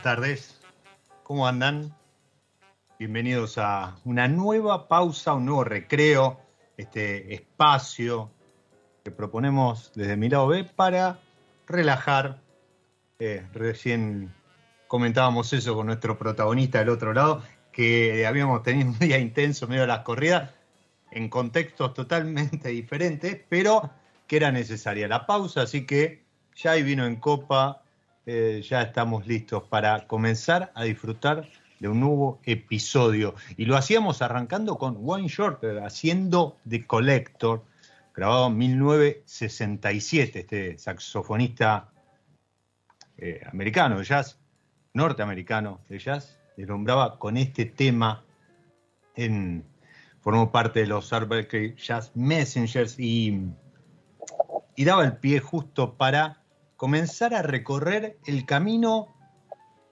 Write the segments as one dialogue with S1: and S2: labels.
S1: Buenas tardes, ¿cómo andan? Bienvenidos a una nueva pausa, un nuevo recreo, este espacio que proponemos desde mi lado B para relajar. Eh, recién comentábamos eso con nuestro protagonista del otro lado, que habíamos tenido un día intenso medio de las corridas, en contextos totalmente diferentes, pero que era necesaria la pausa, así que ya ahí vino en copa eh, ya estamos listos para comenzar a disfrutar de un nuevo episodio. Y lo hacíamos arrancando con Wayne Shorter, haciendo The Collector, grabado en 1967, este saxofonista eh, americano de jazz, norteamericano de jazz, deslumbraba con este tema en, formó parte de los Art Jazz Messengers y, y daba el pie justo para comenzar a recorrer el camino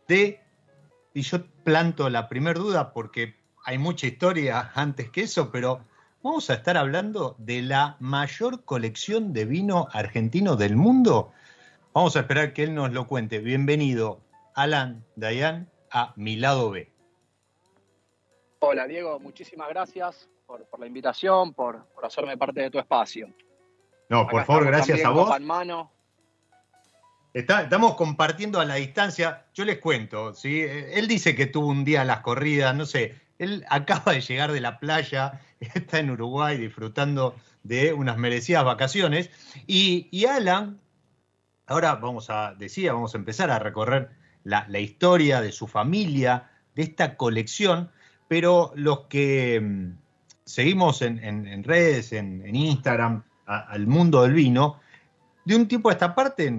S1: de, y yo planto la primera duda porque hay mucha historia antes que eso, pero vamos a estar hablando de la mayor colección de vino argentino del mundo. Vamos a esperar que él nos lo cuente. Bienvenido, Alan Dayan, a mi lado B.
S2: Hola Diego, muchísimas gracias por, la invitación, por, hacerme parte de tu espacio.
S1: No, por favor, gracias a vos estamos compartiendo a la distancia. Yo les cuento, ¿sí? Él dice que tuvo un día las corridas, no sé. Él acaba de llegar de la playa, está en Uruguay disfrutando de unas merecidas vacaciones. Y, Alan, ahora vamos a, decir, vamos a empezar a recorrer la, historia de su familia, de esta colección, pero los que mm, seguimos en, redes, en, Instagram, al mundo del vino, de un tiempo a esta parte,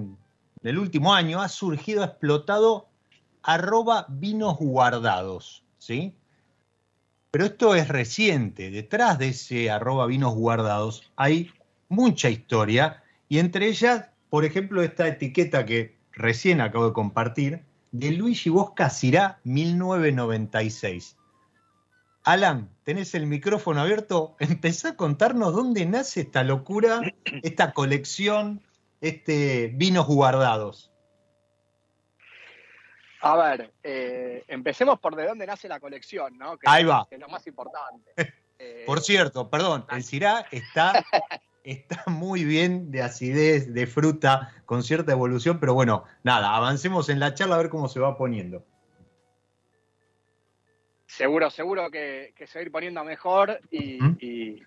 S1: el último año ha surgido, ha explotado arroba vinos guardados, ¿sí? Pero esto es reciente, detrás de ese arroba vinos guardados hay mucha historia y entre ellas por ejemplo, esta etiqueta que recién acabo de compartir, de Luigi Bosca Cirá 1996. Alan, tenés el micrófono abierto. Empezá a contarnos dónde nace esta locura, esta colección, este vinos guardados.
S2: A ver, eh, empecemos por de dónde nace la colección, ¿no? Que
S1: Ahí va.
S2: Que es lo más importante. Eh,
S1: Por cierto, perdón, el Cirá está, está muy bien de acidez, de fruta, con cierta evolución, pero bueno, nada, avancemos en la charla a ver cómo se va poniendo.
S2: Seguro, seguro que, que se va a ir poniendo mejor y,
S1: ¿Mm?
S2: y-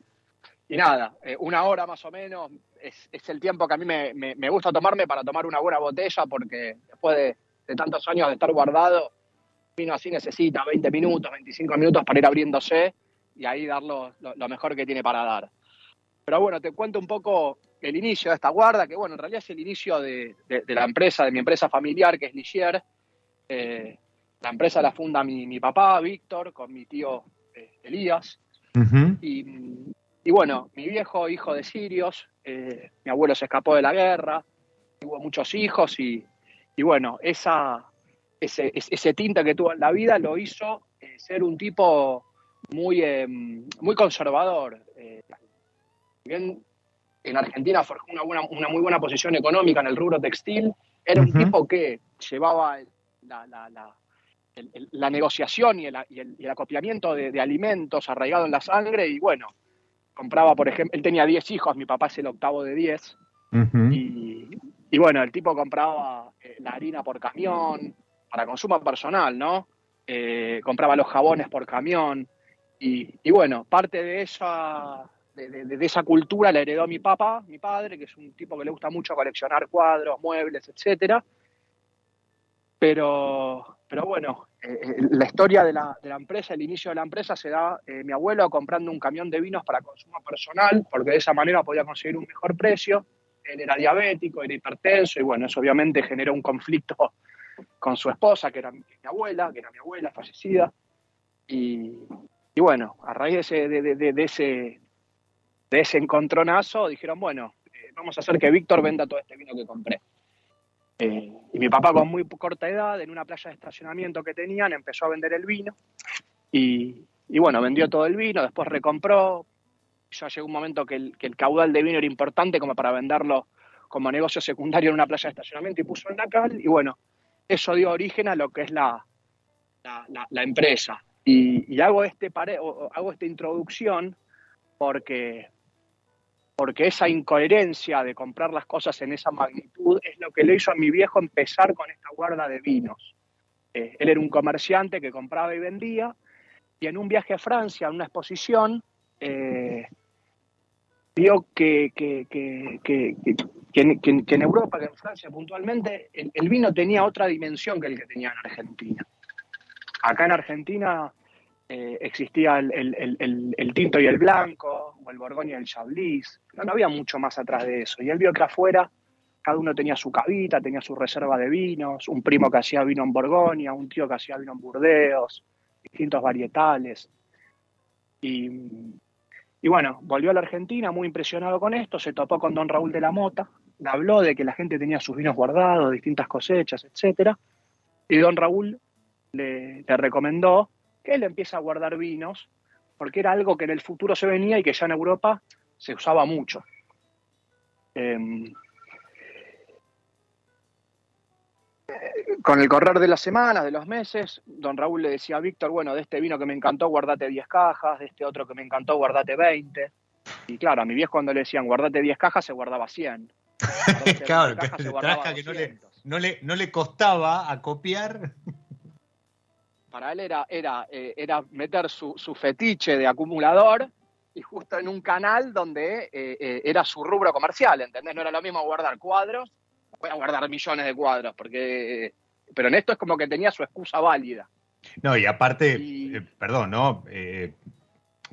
S2: y nada, eh, una hora más o menos es, es el tiempo que a mí me, me- me gusta tomarme para tomar una buena botella porque después de, de tantos años de estar guardado, vino así necesita 20 minutos, 25 minutos para ir abriéndose y ahí dar lo, lo- lo mejor que tiene para dar. Pero bueno, te cuento un poco el inicio de esta guarda, que bueno, en realidad es el inicio de, de- de la empresa, de mi empresa familiar, que es Ligier. Eh, la empresa la funda mi, mi papá, Víctor, con mi tío eh, Elías.
S1: Ujú,
S2: Y, y bueno, mi viejo, hijo de sirios, eh, mi abuelo se escapó de la guerra, tuvo muchos hijos y, y bueno, esa, ese, ese tinte que tuvo en la vida lo hizo eh, ser un tipo muy, eh, muy conservador. Eh, bien en Argentina forjó una, buena, una muy buena posición económica en el rubro textil, era un tipo que llevaba la, la- la- el- el- la negociación y el, y el- y el acopiamiento de, de alimentos arraigado en la sangre y bueno, compraba, por ejemplo, él tenía 10 hijos, mi papá es el octavo de 10,
S1: ujú.
S2: y, y bueno, el tipo compraba eh, la harina por camión, para consumo personal, ¿no? Eh, compraba los jabones por camión, y, y bueno, parte de esa, de, de- de esa cultura la heredó mi papá, mi padre, que es un tipo que le gusta mucho coleccionar cuadros, muebles, etcétera. Pero, pero bueno, eh, la historia de la, de la empresa, el inicio de la empresa se da eh, mi abuelo comprando un camión de vinos para consumo personal, porque de esa manera podía conseguir un mejor precio. Él era diabético, era hipertenso, y bueno, eso obviamente generó un conflicto con su esposa, que era mi, abuela, que era mi abuela fallecida. Y, y bueno, a raíz de ese, de- de- de ese, de ese encontronazo, dijeron, bueno, eh, vamos a hacer que Víctor venda todo este vino que compré. Eh, y mi papá con muy corta edad, en una playa de estacionamiento que tenían, empezó a vender el vino. Y, bueno, vendió todo el vino, después recompró. Ya llegó un momento que el, el caudal de vino era importante como para venderlo como negocio secundario en una playa de estacionamiento y puso en la cal. Y bueno, eso dio origen a lo que es la, la, empresa. Y, hago, este pare- hago esta introducción porque, porque esa incoherencia de comprar las cosas en esa magnitud es lo que le hizo a mi viejo empezar con esta guarda de vinos. Eh, él era un comerciante que compraba y vendía, y en un viaje a Francia, en una exposición, eh, vio que, en Europa, que en Francia puntualmente, el, el vino tenía otra dimensión que el que tenía en Argentina. Acá en Argentina eh, existía el, el- el- tinto y el blanco, o el borgoña y el chablis, no, había mucho más atrás de eso. Y él vio que afuera cada uno tenía su cavita, tenía su reserva de vinos, un primo que hacía vino en Borgoña, un tío que hacía vino en Burdeos, distintos varietales. Y, y bueno, volvió a la Argentina muy impresionado con esto, se topó con don Raúl de la Mota, le habló de que la gente tenía sus vinos guardados, distintas cosechas, etcétera, y don Raúl le, le recomendó que él empiece a guardar vinos, porque era algo que en el futuro se venía y que ya en Europa se usaba mucho. Em, con el correr de las semanas, de los meses, don Raúl le decía a Víctor, bueno, de este vino que me encantó, guardate 10 cajas, de este otro que me encantó, guardate 20. Y claro, a mi viejo cuando le decían guardate 10 cajas, se guardaba 100. Entonces,
S1: claro,
S2: 20 cajas se guardaba
S1: que no le,
S2: 200.
S1: no, le, no le costaba acopiar.
S2: Para él era, era, eh, era meter su, su fetiche de acumulador y justo en un canal donde eh, eh, era su rubro comercial, ¿entendés? No era lo mismo guardar cuadros, voy a guardar millones de cuadros, porque... Pero en esto es como que tenía su excusa válida.
S1: No, y aparte,
S2: Y-
S1: eh, perdón, ¿no? Eh,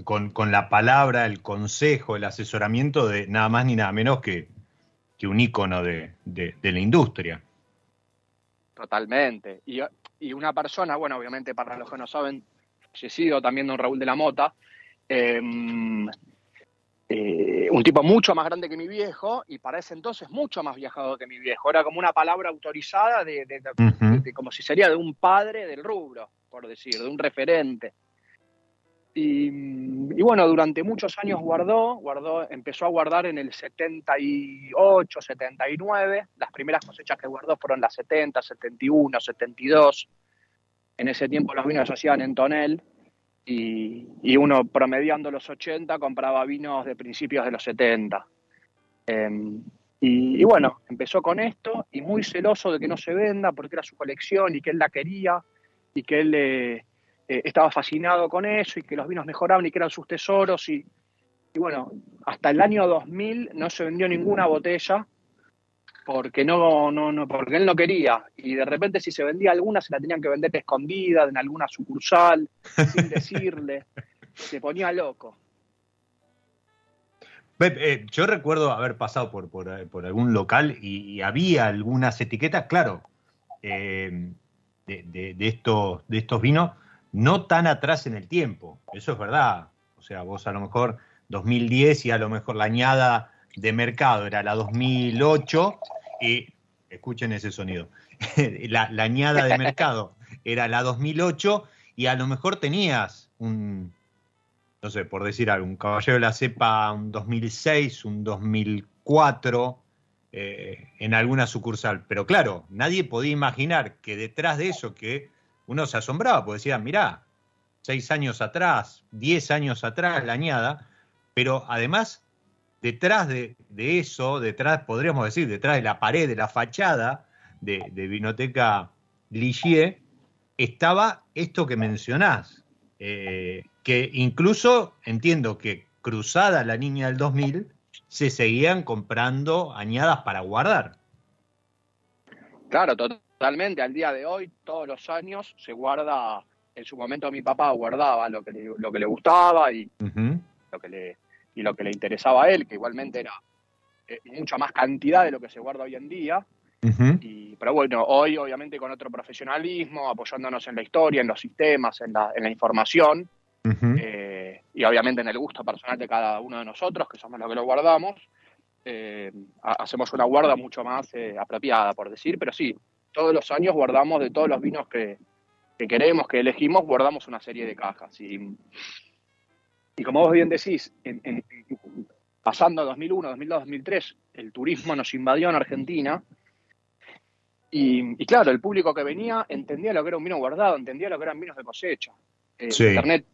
S1: con, con la palabra, el consejo, el asesoramiento de nada más ni nada menos que, que un ícono de, de- de la industria.
S2: Totalmente. Y, y una persona, bueno, obviamente para los que no saben, fallecido también don Raúl de la Mota, eh, eh, un tipo mucho más grande que mi viejo y para ese entonces mucho más viajado que mi viejo. Era como una palabra autorizada de, como si sería de un padre del rubro, por decir, de un referente. Y, bueno, durante muchos años guardó, guardó, empezó a guardar en el 78, 79. Las primeras cosechas que guardó fueron las 70, 71, 72. En ese tiempo los vinos se hacían en tonel y, uno promediando los 80 compraba vinos de principios de los 70. Em, y, bueno, empezó con esto y muy celoso de que no se venda porque era su colección y que él la quería y que él eh, eh, estaba fascinado con eso y que los vinos mejoraban y que eran sus tesoros. Y, y bueno, hasta el año 2000 no se vendió ninguna botella porque no, no, no, porque él no quería. Y de repente si se vendía alguna, se la tenían que vender escondida en alguna sucursal, sin decirle. Se ponía loco.
S1: Eh, yo recuerdo haber pasado por, por, algún local y, había algunas etiquetas, claro, eh, de, de, estos, de estos vinos, no tan atrás en el tiempo. Eso es verdad. O sea, vos a lo mejor 2010 y a lo mejor la añada de mercado era la 2008 y, escuchen ese sonido, la, añada de mercado era la 2008 y a lo mejor tenías un, no sé, por decir algo, un caballero de la cepa un 2006, un 2004 eh, en alguna sucursal. Pero claro, nadie podía imaginar que detrás de eso que uno se asombraba, porque decía, mirá, seis años atrás, diez años atrás la añada, pero además detrás de, eso, detrás, podríamos decir, detrás de la pared, de la fachada de, de Vinoteca Ligier, estaba esto que mencionás, eh, que incluso entiendo que cruzada la niña del 2000, se seguían comprando añadas para guardar.
S2: Claro, totalmente. Al día de hoy, todos los años, se guarda, en su momento mi papá guardaba lo que le, lo que le gustaba y lo que le y lo que le interesaba a él, que igualmente era eh, mucha más cantidad de lo que se guarda hoy en día. y, pero bueno, hoy obviamente con otro profesionalismo, apoyándonos en la historia, en los sistemas, en la, en la información, eh, y obviamente en el gusto personal de cada uno de nosotros, que somos los que lo guardamos, eh, hacemos una guarda mucho más apropiada, por decir, pero sí, todos los años guardamos de todos los vinos que, que queremos, que elegimos, guardamos una serie de cajas. Y, y como vos bien decís, en, pasando a 2001, 2002, 2003, el turismo nos invadió en Argentina. Y, claro, el público que venía entendía lo que era un vino guardado, entendía lo que eran vinos de cosecha. Eh, Internet,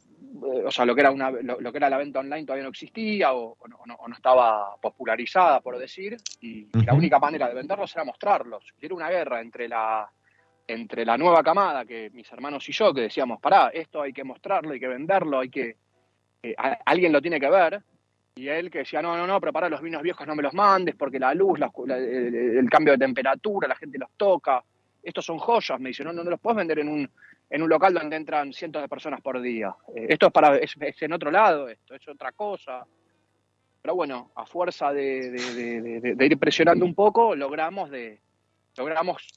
S2: o sea, lo que, era una, lo, que era la venta online todavía no existía o, no, estaba popularizada, por decir, y, la única manera de venderlos era mostrarlos. Y era una guerra entre la, entre la nueva camada, que mis hermanos y yo, que decíamos, pará, esto hay que mostrarlo, hay que venderlo, hay que, eh, alguien lo tiene que ver, y él que decía, no, no, no, prepara los vinos viejos, no me los mandes, porque la luz, el, cambio de temperatura, la gente los toca, estos son joyas, me dice, no, no, los puedes vender en un, en un local donde entran cientos de personas por día. Eh, esto es para, es, en otro lado, esto es otra cosa. Pero bueno, a fuerza de, ir presionando un poco, logramos de, logramos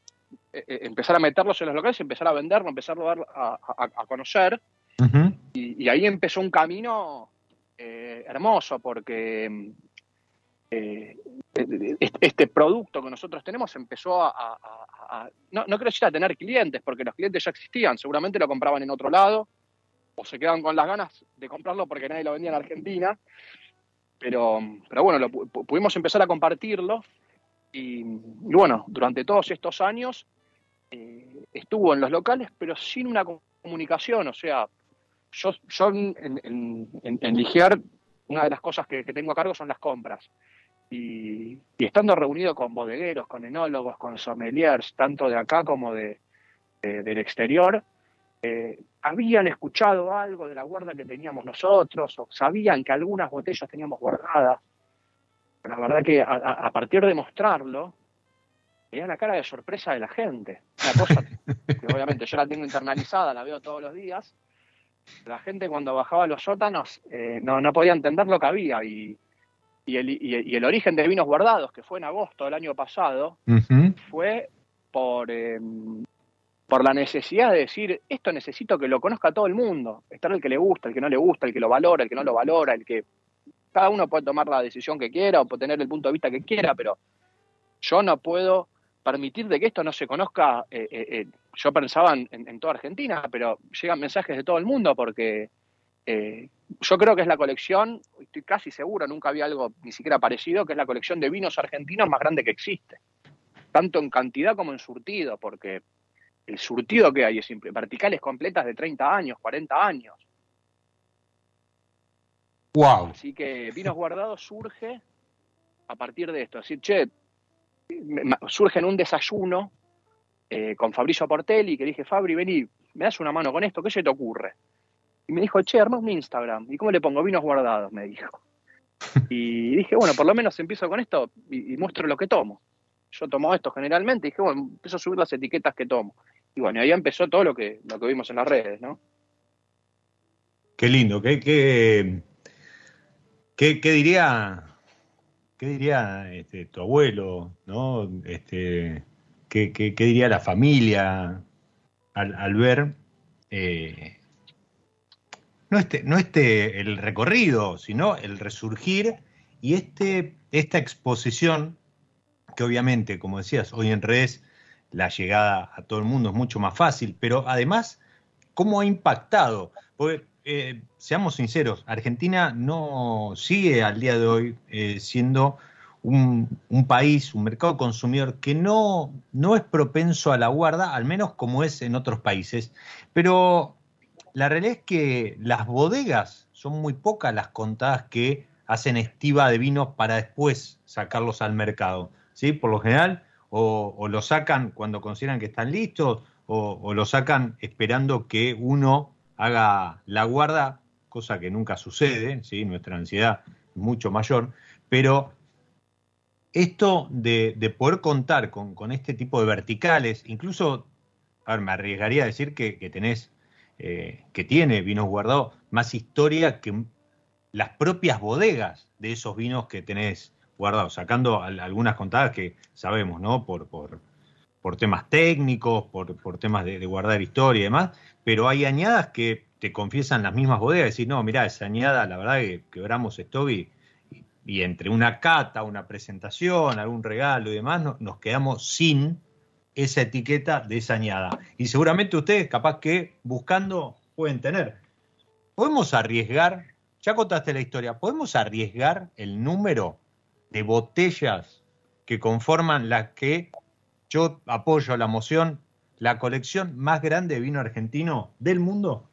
S2: eh, empezar a meterlos en los locales, empezar a venderlo, empezar a, dar, a conocer y, ahí empezó un camino eh, hermoso porque eh, este producto que nosotros tenemos empezó a, no, no quiero decir a tener clientes, porque los clientes ya existían, seguramente lo compraban en otro lado, o se quedaban con las ganas de comprarlo porque nadie lo vendía en Argentina, pero, pero bueno, lo, pudimos empezar a compartirlo y, bueno, durante todos estos años eh, estuvo en los locales, pero sin una comunicación, o sea, yo, yo en, en, en, Ligier, una de las cosas que, tengo a cargo son las compras. Y, estando reunido con bodegueros, con enólogos, con sommeliers, tanto de acá como de, del exterior, eh, habían escuchado algo de la guarda que teníamos nosotros, o sabían que algunas botellas teníamos guardadas. la verdad que a, partir de mostrarlo, veía la cara de sorpresa de la gente. Una cosa que obviamente yo la tengo internalizada, la veo todos los días, la gente cuando bajaba a los sótanos eh, no, no podía entender lo que había y, y, el, y, el, origen de vinos guardados, que fue en agosto del año pasado, fue por, em, por la necesidad de decir, esto necesito que lo conozca todo el mundo, estar el que le gusta, el que no le gusta, el que lo valora, el que no lo valora, el que cada uno puede tomar la decisión que quiera o puede tener el punto de vista que quiera, pero yo no puedo permitir de que esto no se conozca. Eh, eh, eh, yo pensaba en, toda Argentina, pero llegan mensajes de todo el mundo porque yo creo que es la colección, estoy casi seguro, nunca había algo ni siquiera parecido, que es la colección de vinos argentinos más grande que existe, tanto en cantidad como en surtido, porque el surtido que hay es simple, verticales completas de 30 años, 40 años.
S1: Wow.
S2: Así que Vinos Guardados surge a partir de esto. Decir, che, surge en un desayuno eh, con Fabricio Portelli, que dije, Fabri, vení, me das una mano con esto, ¿qué se te ocurre? Y me dijo, che, armá un Instagram. ¿Y cómo le pongo? Vinos guardados, me dijo. Y dije, bueno, por lo menos empiezo con esto y, muestro lo que tomo. Yo tomo esto generalmente y dije, bueno, empiezo a subir las etiquetas que tomo. Y bueno, ahí empezó todo lo que, lo que vimos en las redes, ¿no?
S1: Qué lindo, qué, qué, qué diría ¿qué diría este, tu abuelo? ¿no? Este, ¿qué, diría la familia al, ver eh, no, este, no este el recorrido, sino el resurgir y este, esta exposición, que obviamente, como decías, hoy en redes la llegada a todo el mundo es mucho más fácil, pero además, ¿cómo ha impactado? Porque eh, seamos sinceros, Argentina no sigue al día de hoy eh, siendo un, país, un mercado consumidor que no, no es propenso a la guarda, al menos como es en otros países. Pero la realidad es que las bodegas son muy pocas las contadas que hacen estiva de vinos para después sacarlos al mercado. ¿sí? Por lo general, o, o lo sacan cuando consideran que están listos, o, o lo sacan esperando que uno haga la guarda, cosa que nunca sucede, ¿sí? nuestra ansiedad es mucho mayor, pero esto de, poder contar con, este tipo de verticales, incluso, a ver, me arriesgaría a decir que, tenés, eh, que tiene vinos guardados más historia que las propias bodegas de esos vinos que tenés guardados, sacando algunas contadas que sabemos, ¿no? Por, por, por temas técnicos, por, por temas de, guardar historia y demás, pero hay añadas que te confiesan las mismas bodegas, decir, no, mira, esa añada, la verdad que quebramos esto y, y, entre una cata, una presentación, algún regalo y demás, nos quedamos sin esa etiqueta de esa añada. Y seguramente ustedes, capaz que buscando, pueden tener. ¿Podemos arriesgar, ya contaste la historia, ¿podemos arriesgar el número de botellas que conforman la que yo apoyo la moción, la colección más grande de vino argentino del mundo?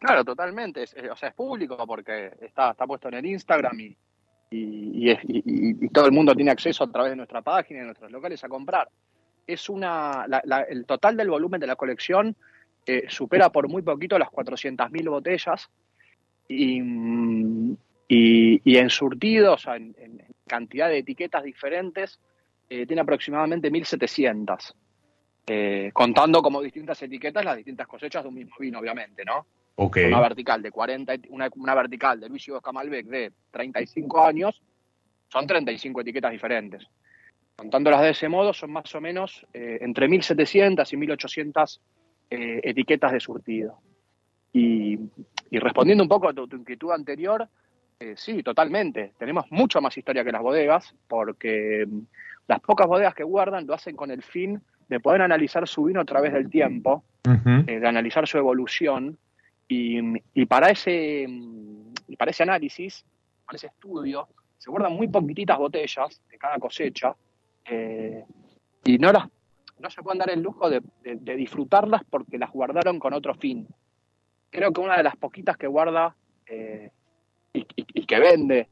S2: Claro, totalmente. o sea, es público porque está, está puesto en el Instagram y, y, todo el mundo tiene acceso a través de nuestra página y de nuestros locales a comprar. Es una, el total del volumen de la colección eh, supera por muy poquito las 400.000 botellas y, y, en surtido, o sea, en, cantidad de etiquetas diferentes, eh, tiene aproximadamente 1.700. Eh, contando como distintas etiquetas las distintas cosechas de un mismo vino, obviamente, ¿no? Una vertical de 40, una, una vertical de Luis Oscar Malbec de 35 años, son 35 etiquetas diferentes. Contándolas de ese modo, son más o menos eh, entre 1.700 y 1.800 eh, etiquetas de surtido. Y, respondiendo un poco a tu, inquietud anterior, eh, sí, totalmente. Tenemos mucho más historia que las bodegas, porque mm, las pocas bodegas que guardan lo hacen con el fin de poder analizar su vino a través del tiempo, de analizar su evolución y, para, ese, y para ese análisis, para ese estudio, se guardan muy poquititas botellas de cada cosecha eh, y no, las, no se pueden dar el lujo de, disfrutarlas porque las guardaron con otro fin. Creo que una de las poquitas que guarda eh, y, que vende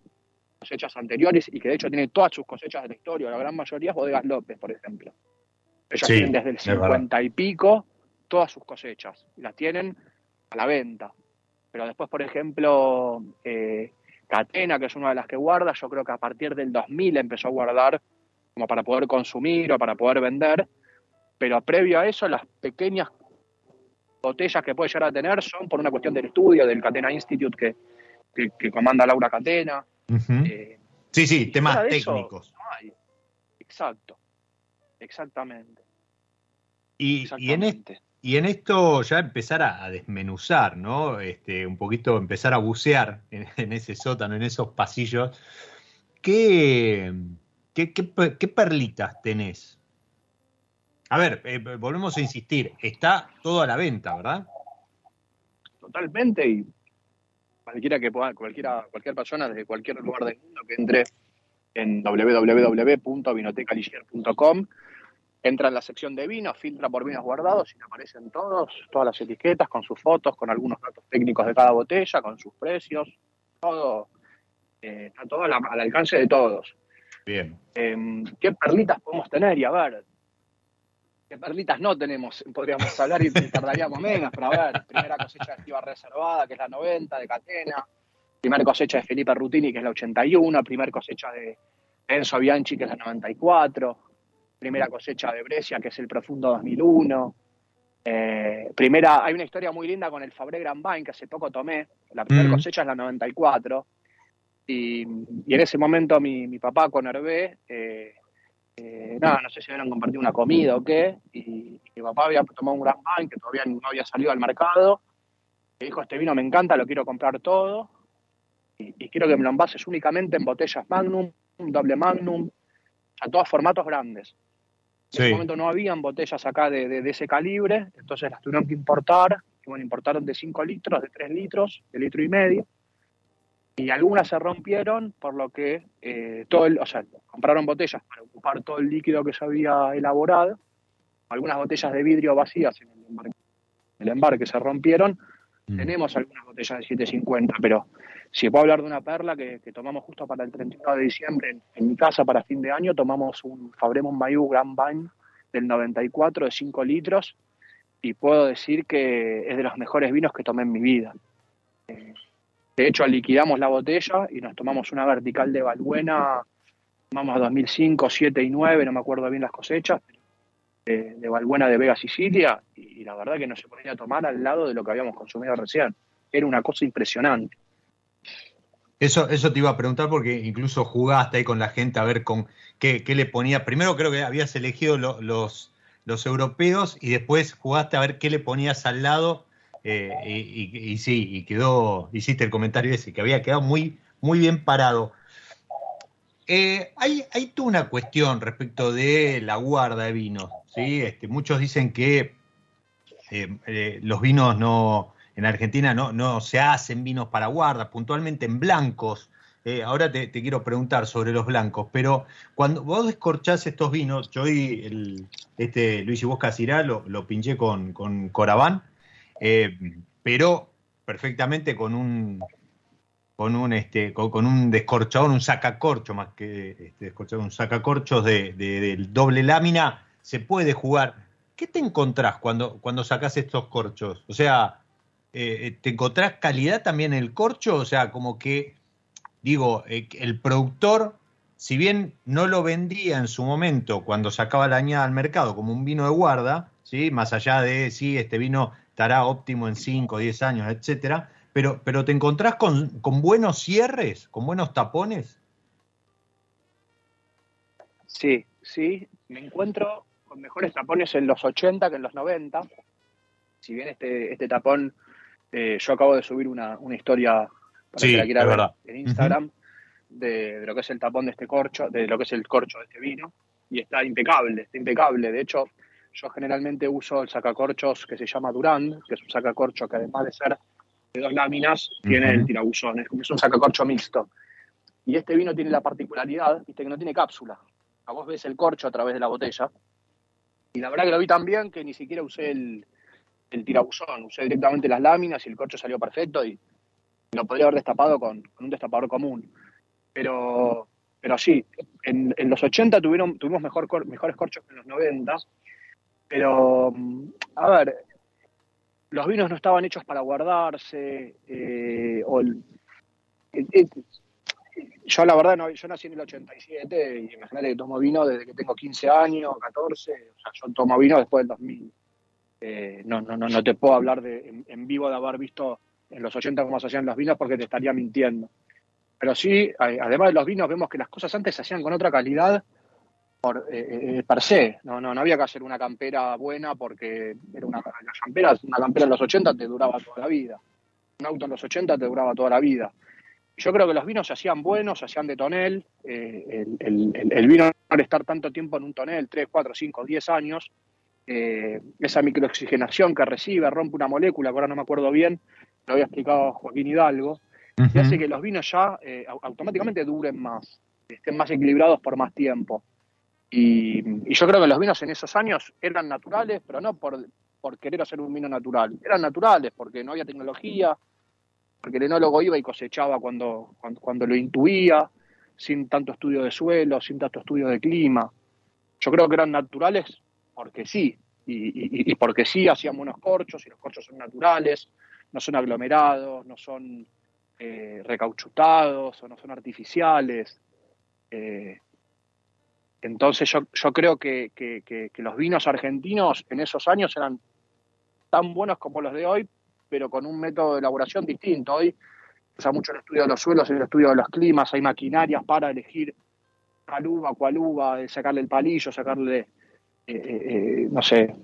S2: cosechas anteriores y que de hecho tiene todas sus cosechas de la historia, la gran mayoría es Bodegas López, por ejemplo. Ellas tienen desde el 50 y pico todas sus cosechas. Y las tienen a la venta. Pero después, por ejemplo, eh, Catena, que es una de las que guarda, yo creo que a partir del 2000 empezó a guardar como para poder consumir o para poder vender, pero previo a eso las pequeñas botellas que puede llegar a tener son por una cuestión del estudio del Catena Institute que, que, comanda Laura Catena.
S1: Eh, sí, sí, temas técnicos.
S2: Exacto, exactamente.
S1: Y, y, en este, y, en esto ya empezar a, desmenuzar, ¿no? Este, un poquito empezar a bucear en, ese sótano, en esos pasillos. ¿Qué, qué, qué, perlitas tenés? A ver, eh, volvemos a insistir, está todo a la venta, ¿verdad?
S2: Totalmente, y cualquiera que pueda, cualquiera, cualquier persona desde cualquier lugar del mundo que entre en www.vinotecaligier.com entra en la sección de vinos, filtra por vinos guardados y le aparecen todos, todas las etiquetas con sus fotos, con algunos datos técnicos de cada botella, con sus precios, todo, eh, está todo al, alcance de todos.
S1: Bien.
S2: Em, ¿Qué perlitas podemos tener? Y a ver, ¿qué perlitas no tenemos? Podríamos hablar y tardaríamos menos, pero a ver, primera cosecha de estiva reservada, que es la 90, de Catena, primera cosecha de Felipe Rutini, que es la 81, primera cosecha de Enzo Bianchi, que es la 94, primera cosecha de Brescia, que es el Profundo 2001. Eh, primera, hay una historia muy linda con el Fabré Grand Vine que hace poco tomé. La primera cosecha es la 94. Y, y en ese momento mi, mi papá con Hervé, eh, eh, nada, no sé si habían compartido una comida o qué, y, mi papá había tomado un Grand Vine que todavía no había salido al mercado. Y dijo, este vino me encanta, lo quiero comprar todo. Y, y quiero que me lo envases únicamente en botellas Magnum, doble Magnum, a todos formatos grandes. En ese momento no habían botellas acá de, de, ese calibre, entonces las tuvieron que importar. Y bueno, importaron de 5 litros, de 3 litros, de litro y medio. Y algunas se rompieron, por lo que eh, todo el, o sea, compraron botellas para ocupar todo el líquido que se había elaborado. Algunas botellas de vidrio vacías en el embarque, el embarque se rompieron. Mm. Tenemos algunas botellas de 750, pero si puedo hablar de una perla que, tomamos justo para el 31 de diciembre en, mi casa para fin de año, tomamos un Fabremont Mayu Grand Vine del 94 de 5 litros y puedo decir que es de los mejores vinos que tomé en mi vida. Eh, de hecho, liquidamos la botella y nos tomamos una vertical de Valbuena, tomamos 2005, 7 y 9, no me acuerdo bien las cosechas, de, de Valbuena de Vega Sicilia, y, y la verdad que no se podía tomar al lado de lo que habíamos consumido recién. Era una cosa impresionante.
S1: Eso, eso te iba a preguntar porque incluso jugaste ahí con la gente a ver con qué, qué le ponía. Primero creo que habías elegido lo, los, los europeos y después jugaste a ver qué le ponías al lado. Eh, y, y, y, sí, y quedó, hiciste el comentario ese, que había quedado muy, muy bien parado. Eh, hay, toda una cuestión respecto de la guarda de vinos. ¿sí? Este, muchos dicen que eh, eh, los vinos no, en Argentina no, se hacen vinos para guarda, puntualmente en blancos. Ahora te, quiero preguntar sobre los blancos, pero cuando vos descorchás estos vinos, yo hoy el, este Luis y vos Casirá lo, pinché con, con Coraván, eh, pero perfectamente con un con un este con, un descorchador, un sacacorcho más que este descorchador, un sacacorchos de, de, doble lámina, se puede jugar. ¿Qué te encontrás cuando, cuando sacás estos corchos? O sea, eh, ¿te encontrás calidad también en el corcho? O sea, como que, digo, eh, el productor, si bien no lo vendía en su momento cuando sacaba la añada al mercado como un vino de guarda, ¿sí? más allá de si sí, este vino estará óptimo en 5 o 10 años, etcétera, pero, pero te encontrás con, con buenos cierres, con buenos tapones.
S2: Sí, sí, me encuentro con mejores tapones en los 80 que en los 90. Si bien este, este tapón eh, yo acabo de subir una, una historia para
S1: sí,
S2: que la quiera ver
S1: verdad.
S2: en Instagram uh -huh. de, de, lo que es el tapón de este corcho, de lo que es el corcho de este vino, y está impecable, está impecable. De hecho, yo generalmente uso el sacacorchos que se llama Durand, que es un sacacorcho que además de ser de dos láminas, uh -huh. tiene el tirabuzón, es, es un sacacorcho mixto. Y este vino tiene la particularidad, viste, que no tiene cápsula. A vos ves el corcho a través de la botella. Y la verdad que lo vi tan bien que ni siquiera usé el, el tirabuzón, usé directamente las láminas y el corcho salió perfecto y lo podría haber destapado con, con un destapador común. Pero, pero sí, en, en los 80 tuvieron, tuvimos mejor, mejores corchos que en los 90, pero a ver, los vinos no estaban hechos para guardarse, eh, o el, yo la verdad, no, yo nací en el 87 y imagínate que tomo vino desde que tengo 15 años, 14, o sea, yo tomo vino después del 2000. Eh, no, no, no, no te puedo hablar de, en, en, vivo de haber visto en los 80 cómo se hacían los vinos porque te estaría mintiendo. Pero sí, además de los vinos, vemos que las cosas antes se hacían con otra calidad, por eh, per se. No, no, no había que hacer una campera buena porque era una, la campera, una campera en los 80 te duraba toda la vida. Un auto en los 80 te duraba toda la vida. Yo creo que los vinos se hacían buenos, se hacían de tonel. el, el, el, vino al estar tanto tiempo en un tonel, 3, 4, 5, 10 años, eh, esa microoxigenación que recibe, rompe una molécula, que ahora no me acuerdo bien, lo había explicado Joaquín Hidalgo, y hace que los vinos ya eh, automáticamente duren más, estén más equilibrados por más tiempo. Y, yo creo que los vinos en esos años eran naturales, pero no por, por querer hacer un vino natural, eran naturales porque no había tecnología, porque el enólogo iba y cosechaba cuando, cuando, cuando lo intuía, sin tanto estudio de suelo, sin tanto estudio de clima. Yo creo que eran naturales porque sí, y, porque sí hacían buenos corchos, y los corchos son naturales, no son aglomerados, no son eh, recauchutados o no son artificiales. Eh, entonces yo, yo creo que, que, los vinos argentinos en esos años eran tan buenos como los de hoy, pero con un método de elaboración distinto. Hoy se usa mucho el estudio de los suelos, el estudio de los climas, hay maquinarias para elegir cuál uva, cuál uva, sacarle el palillo, sacarle eh, eh, eh, no sé,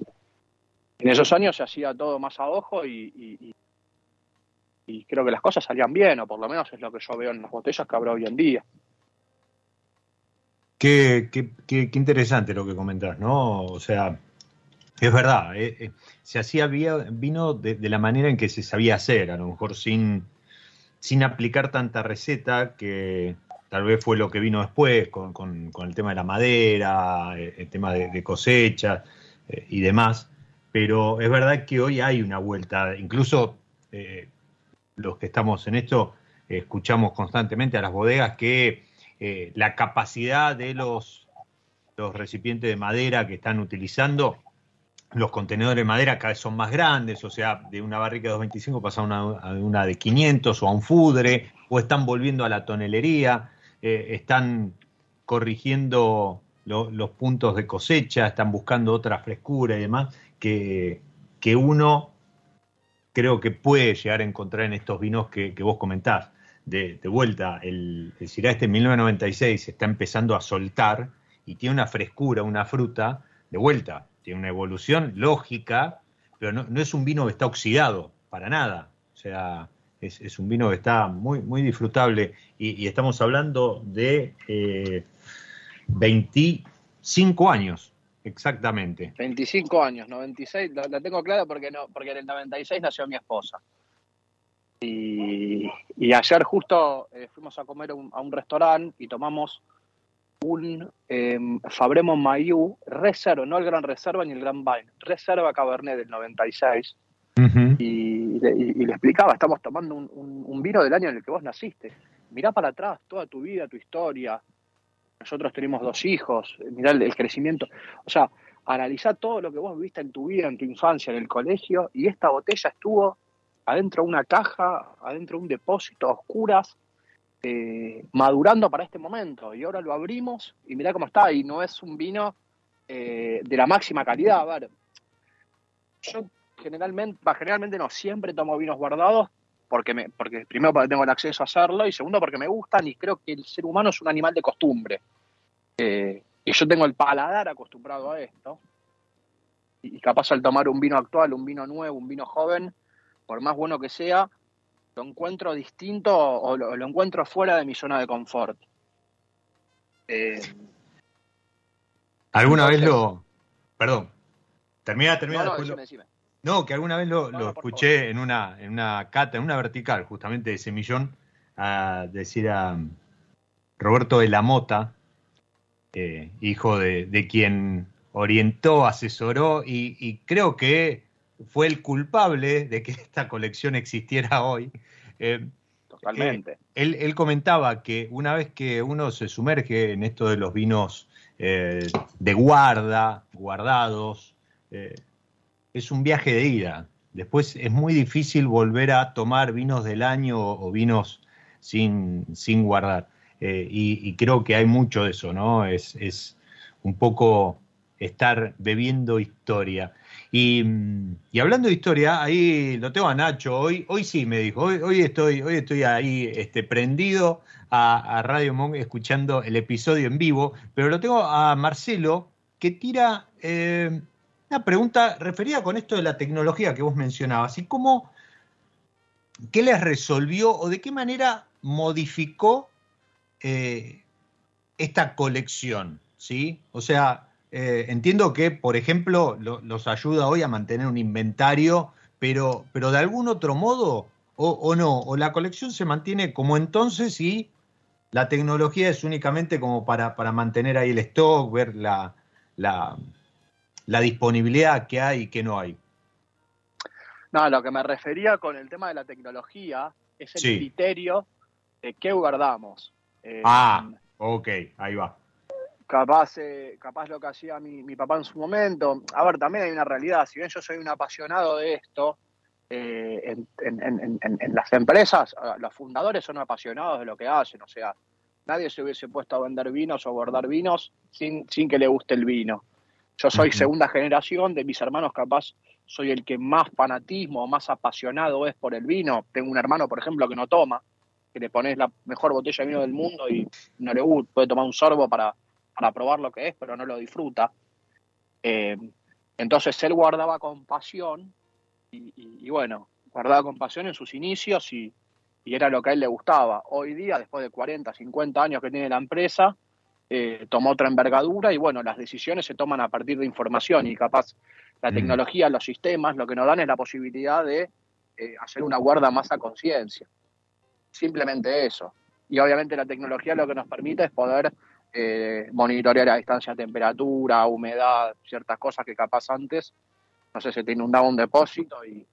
S2: en esos años se hacía todo más a ojo y, y, creo que las cosas salían bien, o por lo menos es lo que yo veo en las botellas que habrá hoy en día.
S1: Qué, qué, qué, interesante lo que comentás, ¿no? O sea, es verdad, se hacía vino de, de, la manera en que se sabía hacer, a lo mejor sin, sin aplicar tanta receta que, tal vez fue lo que vino después con, el tema de la madera, eh, el, tema de, cosecha eh, y demás, pero es verdad que hoy hay una vuelta, incluso eh, los que estamos en esto escuchamos constantemente a las bodegas que la capacidad de los, los recipientes de madera que están utilizando los contenedores de madera cada vez son más grandes, o sea, de una barrica de 225 pasa a una, de 500 o a un fudre, o están volviendo a la tonelería. Eh, están corrigiendo los puntos de cosecha, están buscando otra frescura y demás, que, que, uno creo que puede llegar a encontrar en estos vinos que, vos comentás. De, vuelta, el, el este 1996 está empezando a soltar y tiene una frescura, una fruta, de vuelta, tiene una evolución lógica, pero no, no es un vino que está oxidado, para nada. O sea, es, un vino que está muy, muy disfrutable y, estamos hablando de 25 eh, años, exactamente.
S2: 25 años, 96, la, tengo clara porque, no, porque en el 96 nació mi esposa. Y, ayer justo eh, fuimos a comer a un restaurante y tomamos un eh, Fabremo Mayu reserva, no el Gran Reserva ni el Gran Vine, reserva Cabernet del 96 y, le explicaba, estamos tomando un, vino del año en el que vos naciste. Mirá para atrás toda tu vida, tu historia. Nosotros tenemos dos hijos, mirá el, crecimiento. O sea, analizá todo lo que vos viste en tu vida, en tu infancia, en el colegio, y esta botella estuvo adentro de una caja, adentro de un depósito a oscuras, eh, madurando para este momento. Y ahora lo abrimos y mirá cómo está. Y no es un vino eh, de la máxima calidad. A ver, yo generalmente, generalmente no, siempre tomo vinos guardados porque, me, porque primero porque tengo el acceso a hacerlo y segundo porque me gustan y creo que el ser humano es un animal de costumbre. Eh, y yo tengo el paladar acostumbrado a esto. Y, capaz al tomar un vino actual, un vino nuevo, un vino joven, por más bueno que sea, lo encuentro distinto o lo, encuentro fuera de mi zona de confort.
S1: Eh, ¿Alguna vez lo... Perdón. Termina, termina. No, no, que alguna vez lo, escuché en una, en una cata, en una vertical, justamente de Semillón, a decir a Roberto de la Mota, eh, hijo de, quien orientó, asesoró y, creo que fue el culpable de que esta colección existiera hoy.
S2: Eh, Totalmente.
S1: Él, él, comentaba que una vez que uno se sumerge en esto de los vinos eh, de guarda, guardados, es un viaje de ida. Después es muy difícil volver a tomar vinos del año o, vinos sin, sin guardar. Eh, y, creo que hay mucho de eso, ¿no? Es, es un poco estar bebiendo historia. Y, hablando de historia, ahí lo tengo a Nacho, hoy, hoy sí me dijo, hoy, estoy, hoy estoy ahí este, prendido a, Radio Monk escuchando el episodio en vivo, pero lo tengo a Marcelo que tira eh, una pregunta referida con esto de la tecnología que vos mencionabas y cómo, qué les resolvió o de qué manera modificó eh, esta colección, ¿sí? O sea, eh, entiendo que, por ejemplo, los ayuda hoy a mantener un inventario, pero, pero de algún otro modo, o, no, o la colección se mantiene como entonces y la tecnología es únicamente como para, para mantener ahí el stock, ver la, la, disponibilidad que hay y que no hay.
S2: No, lo que me refería con el tema de la tecnología es el criterio de qué guardamos.
S1: Eh, ah, ok, ahí va
S2: capaz, eh, capaz lo que hacía mi, mi, papá en su momento. A ver, también hay una realidad, si bien yo soy un apasionado de esto, eh, en, las empresas los fundadores son apasionados de lo que hacen, o sea, nadie se hubiese puesto a vender vinos o guardar vinos sin, sin que le guste el vino. Yo soy segunda generación, de mis hermanos capaz soy el que más fanatismo, más apasionado es por el vino. Tengo un hermano, por ejemplo, que no toma, que le pones la mejor botella de vino del mundo y no le gusta, puede tomar un sorbo para, para probar lo que es, pero no lo disfruta. Eh, entonces él guardaba con pasión y, bueno, guardaba con pasión en sus inicios y, era lo que a él le gustaba. Hoy día, después de 40, 50 años que tiene la empresa, eh, tomó otra envergadura y bueno, las decisiones se toman a partir de información y capaz la mm. tecnología, los sistemas, lo que nos dan es la posibilidad de eh, hacer una guarda más a conciencia. Simplemente eso. Y obviamente la tecnología lo que nos permite es poder eh, monitorear a distancia temperatura, humedad, ciertas cosas que capaz antes, no sé, se te inundaba un depósito y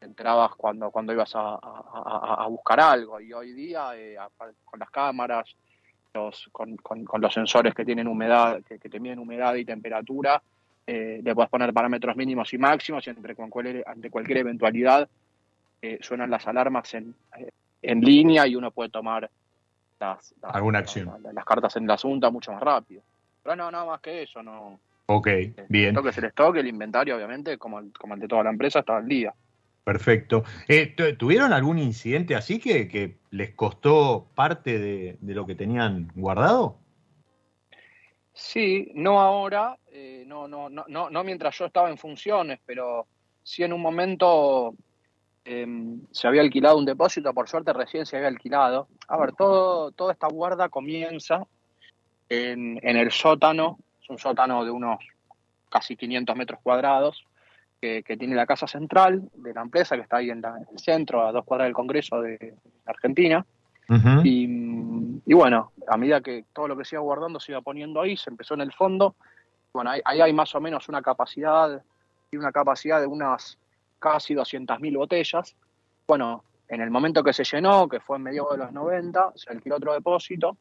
S2: entrabas cuando, cuando ibas a, buscar algo. Y hoy día, eh, con las cámaras, los, con, los sensores que tienen humedad, que, te miden humedad y temperatura, eh, le puedes poner parámetros mínimos y máximos y entre cualquier, ante cualquier eventualidad eh, suenan las alarmas en, en línea y uno puede tomar las,
S1: alguna acción.
S2: Las, cartas en la asunta mucho más rápido. Pero no, nada más que eso, no.
S1: Ok, bien.
S2: El stock es el stock, el inventario, obviamente, como el, como el de toda la empresa, está al día.
S1: Perfecto. Eh, ¿Tuvieron algún incidente así que, que les costó parte de, lo que tenían guardado?
S2: Sí, no ahora, eh, no, no, no, no, no mientras yo estaba en funciones, pero sí en un momento Em, se había alquilado un depósito, por suerte recién se había alquilado. A ver, todo, toda esta guarda comienza en, el sótano, es un sótano de unos casi 500 metros cuadrados, que, tiene la casa central de la empresa, que está ahí en, el centro, a dos cuadras del Congreso de Argentina. y, bueno, a medida que todo lo que se iba guardando se iba poniendo ahí, se empezó en el fondo. Bueno, ahí, ahí hay más o menos una capacidad, y una capacidad de unas casi 200.000 botellas. Bueno, en el momento que se llenó, que fue en medio de los 90, se alquiló otro depósito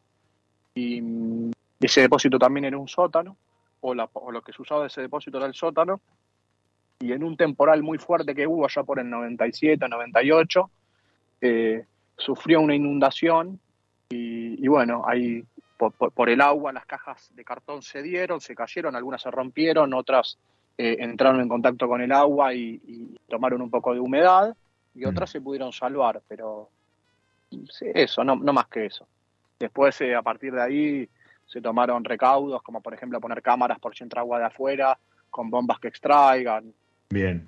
S2: y mm, ese depósito también era un sótano, o, lo que se usaba de ese depósito era el sótano, y en un temporal muy fuerte que hubo allá por el 97, 98, eh, sufrió una inundación y, bueno, ahí por, por, el agua las cajas de cartón se dieron, se cayeron, algunas se rompieron, otras eh, entraron en contacto con el agua y, tomaron un poco de humedad y mm. otras se pudieron salvar, pero eso, no, no más que eso. Después, eh, a partir de ahí, se tomaron recaudos, como por ejemplo poner cámaras por si entra agua de afuera, con bombas que extraigan.
S1: Bien.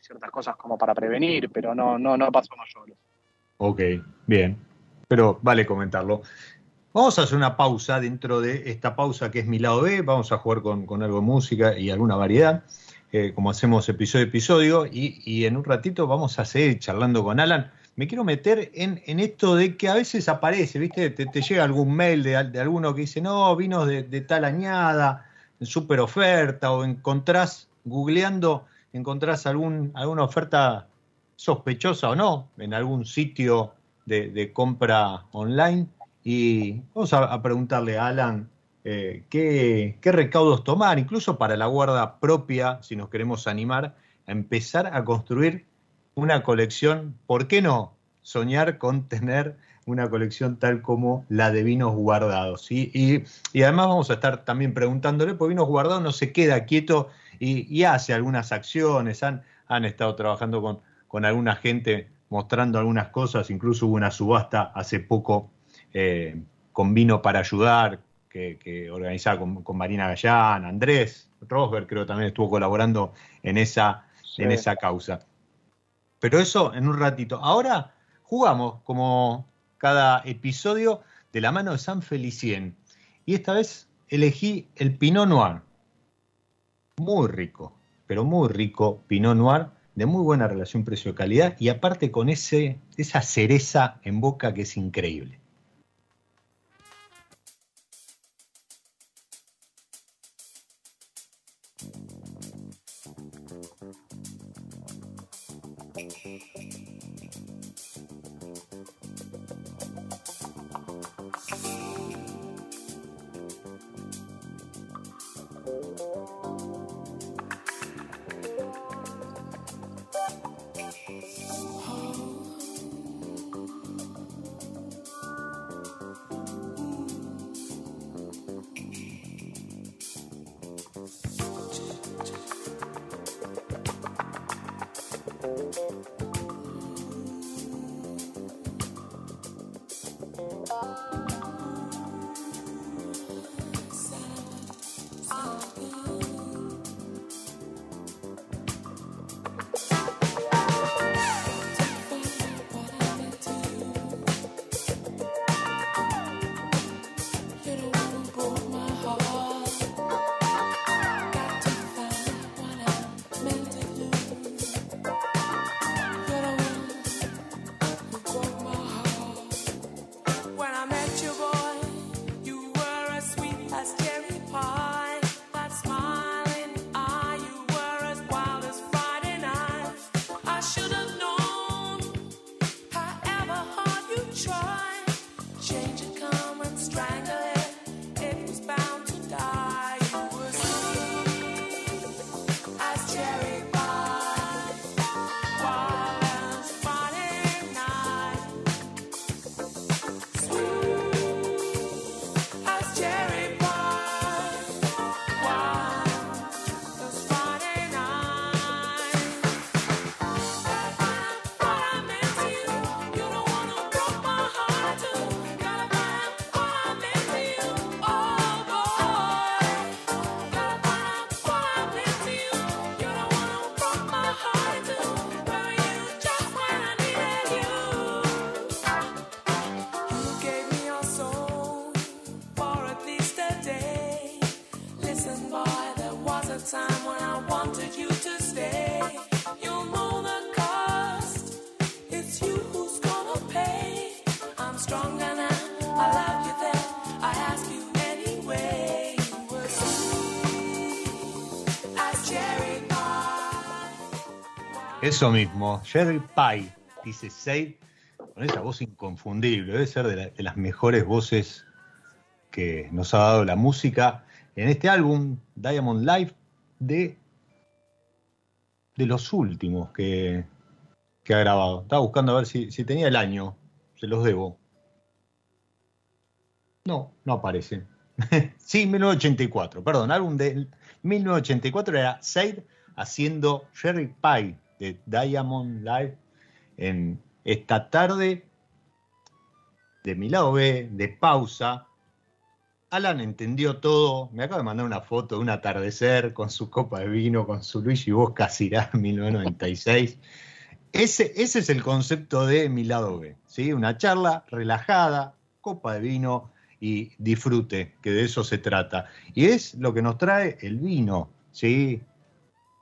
S2: Ciertas cosas como para prevenir, pero no, no, no pasó mayores.
S1: Ok, bien. Pero vale comentarlo. Vamos a hacer una pausa dentro de esta pausa que es mi lado B. Vamos a jugar con, algo de música y alguna variedad, eh, como hacemos episodio a episodio. Y, en un ratito vamos a seguir charlando con Alan. Me quiero meter en, esto de que a veces aparece, ¿viste? Te, llega algún mail de, alguno que dice, no, vino de, tal añada, super oferta, o encontrás, googleando, encontrás algún, alguna oferta sospechosa o no en algún sitio de compra online y vamos a, preguntarle a Alan eh, qué, recaudos tomar, incluso para la guarda propia, si nos queremos animar a empezar a construir una colección, ¿por qué no soñar con tener una colección tal como la de vinos guardados? Y, además vamos a estar también preguntándole, porque vinos guardados no se queda quieto y, hace algunas acciones, han, han estado trabajando con, con alguna gente mostrando algunas cosas, incluso hubo una subasta hace poco eh, con Vino para Ayudar, que, que organizaba con, Marina Gallán, Andrés Rosberg creo también estuvo colaborando en esa, en esa causa. Pero eso en un ratito. Ahora jugamos como cada episodio de la mano de San Felicien. Y esta vez elegí el Pinot Noir. Muy rico, pero muy rico Pinot Noir, de muy buena relación precio-calidad y aparte con ese, esa cereza en boca que es increíble. Eso mismo, Jerry Pie, dice Said, con esa voz inconfundible, debe ser de, las mejores voces que nos ha dado la música en este álbum, Diamond Life, de, de los últimos que, que ha grabado. Estaba buscando a ver si, si tenía el año, se los debo. No, no aparece. sí, 1984, perdón, álbum de 1984 era Said haciendo Jerry Pie de Diamond Live en esta tarde de mi lado B, de pausa. Alan entendió todo, me acaba de mandar una foto de un atardecer con su copa de vino, con su Luigi Bosca Cirá 1996. Ese, ese es el concepto de mi lado B, ¿sí? una charla relajada, copa de vino y disfrute, que de eso se trata. Y es lo que nos trae el vino, ¿sí?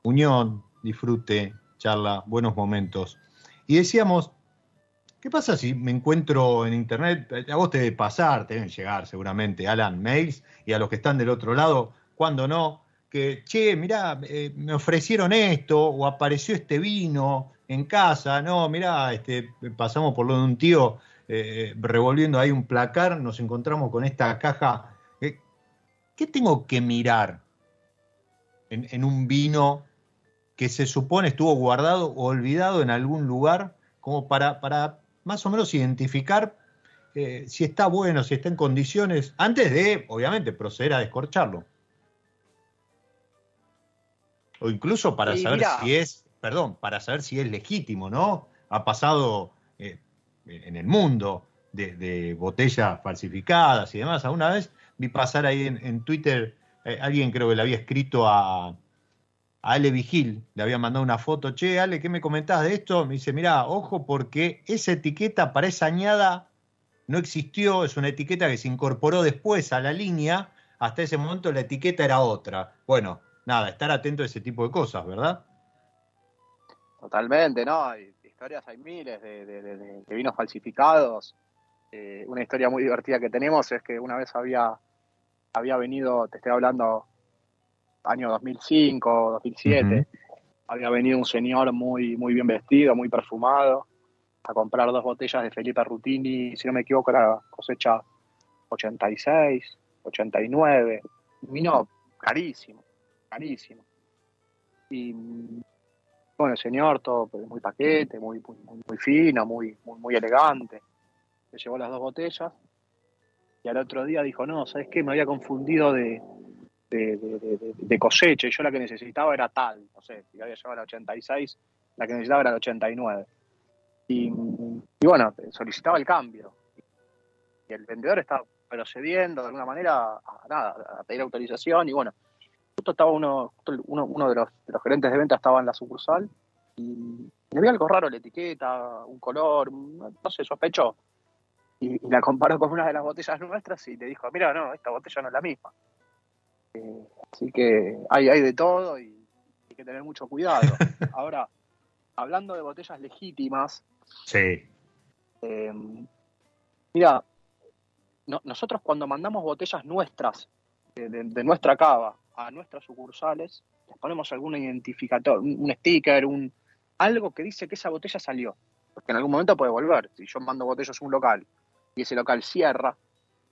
S1: unión, disfrute, charla, buenos momentos. Y decíamos, ¿qué pasa si me encuentro en internet? A vos te debe pasar, te deben llegar seguramente, Alan, mails, y a los que están del otro lado, cuando no, que, che, mirá, eh, me ofrecieron esto, o apareció este vino en casa, no, mirá, este, pasamos por lo de un tío eh, revolviendo ahí un placar, nos encontramos con esta caja. Eh, ¿Qué tengo que mirar en, en un vino que se supone estuvo guardado o olvidado en algún lugar, como para, para más o menos identificar eh, si está bueno, si está en condiciones, antes de, obviamente, proceder a descorcharlo. O incluso para saber si es, perdón, para saber si es legítimo, ¿no? Ha pasado eh, en el mundo de, botellas falsificadas y demás. Alguna vez vi pasar ahí en, Twitter, eh, alguien creo que le había escrito a, a Ale Vigil, le había mandado una foto, che, Ale, ¿qué me comentás de esto? Me dice, mira, ojo, porque esa etiqueta para esa añada no existió, es una etiqueta que se incorporó después a la línea, hasta ese momento la etiqueta era otra. Bueno, nada, estar atento a ese tipo de cosas, ¿verdad?
S2: Totalmente, ¿no? Hay historias, hay miles de, vinos falsificados. Eh, una historia muy divertida que tenemos es que una vez había, había venido, te estoy hablando, año 2005, 2007, había venido un señor muy, muy bien vestido, muy perfumado, a comprar dos botellas de Felipe Rutini, si no me equivoco, era cosecha 86, 89, vino carísimo, carísimo. Y bueno, el señor, todo pues, muy paquete, muy, muy, fino, muy, muy, elegante. Se llevó las dos botellas y al otro día dijo, no, ¿sabes qué? Me había confundido de, de, cosecha y yo la que necesitaba era tal, no sé, si había llevado la 86, la que necesitaba era la 89. Y, y bueno, solicitaba el cambio. Y el vendedor estaba procediendo de alguna manera a, nada, a pedir autorización y bueno, justo estaba uno, uno, uno de, los, de los gerentes de venta estaba en la sucursal y le había algo raro la etiqueta, un color, no sé, sospechó. Y, la comparó con una de las botellas nuestras y le dijo, mira, no, esta botella no es la misma. Así que hay, hay de todo y hay que tener mucho cuidado. Ahora, hablando de botellas legítimas,
S1: Sí.
S2: Eh, mira, nosotros cuando mandamos botellas nuestras, de, nuestra cava, a nuestras sucursales, les ponemos algún identificador, un, sticker, un algo que dice que esa botella salió. Porque en algún momento puede volver. Si yo mando botellas a un local y ese local cierra,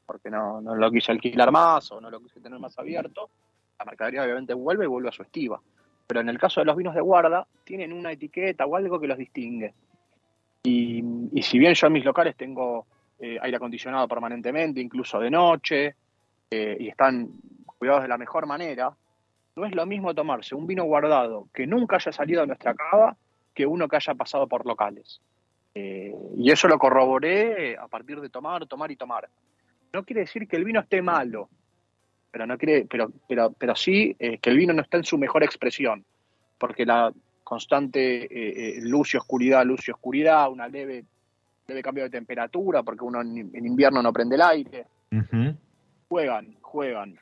S2: porque no, no lo quise alquilar más o no lo quise tener más abierto, la mercadería obviamente vuelve y vuelve a su estiva. Pero en el caso de los vinos de guarda, tienen una etiqueta o algo que los distingue. Y, si bien yo en mis locales tengo eh, aire acondicionado permanentemente, incluso de noche, eh, y están cuidados de la mejor manera, no es lo mismo tomarse un vino guardado que nunca haya salido de nuestra cava que uno que haya pasado por locales. Eh, y eso lo corroboré a partir de tomar, tomar y tomar. No quiere decir que el vino esté malo, pero no quiere, pero, pero, pero sí que el vino no está en su mejor expresión, porque la, constante eh, eh, luz y oscuridad, luz y oscuridad, una leve, leve cambio de temperatura, porque uno en, invierno no prende el aire. Juegan, juegan.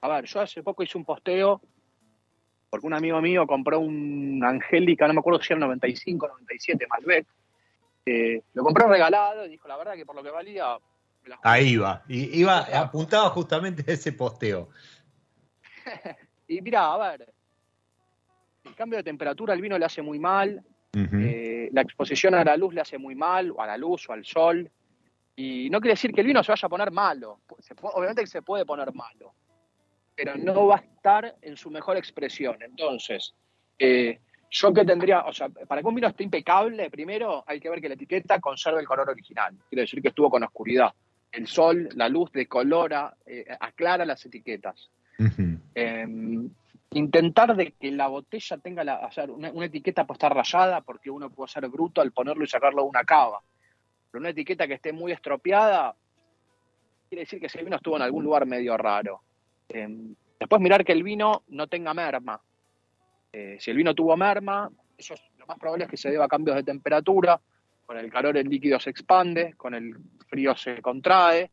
S2: A ver, yo hace poco hice un posteo, porque un amigo mío compró un Angélica, no me acuerdo si era 95, 97 Malbec. Eh, lo compró regalado y dijo, la verdad que por lo que valía...
S1: Ahí iba, y iba, apuntaba justamente a ese posteo.
S2: y mira, a ver, el cambio de temperatura al vino le hace muy mal, eh, la exposición a la luz le hace muy mal, o a la luz o al sol, y no quiere decir que el vino se vaya a poner malo, obviamente que se puede poner malo, pero no va a estar en su mejor expresión. Entonces, eh, yo que tendría, o sea, para que un vino esté impecable, primero hay que ver que la etiqueta conserve el color original, quiere decir que estuvo con oscuridad. El sol, la luz decolora, eh, aclara las etiquetas intentar de que la botella tenga la, una, etiqueta puede estar rayada porque uno puede ser bruto al ponerlo y sacarlo de una cava. Pero una etiqueta que esté muy estropeada quiere decir que ese vino estuvo en algún lugar medio raro. Em, después mirar que el vino no tenga merma. Eh, si el vino tuvo merma, eso lo más probable es que se deba a cambios de temperatura. Con el calor el líquido se expande, con el frío se contrae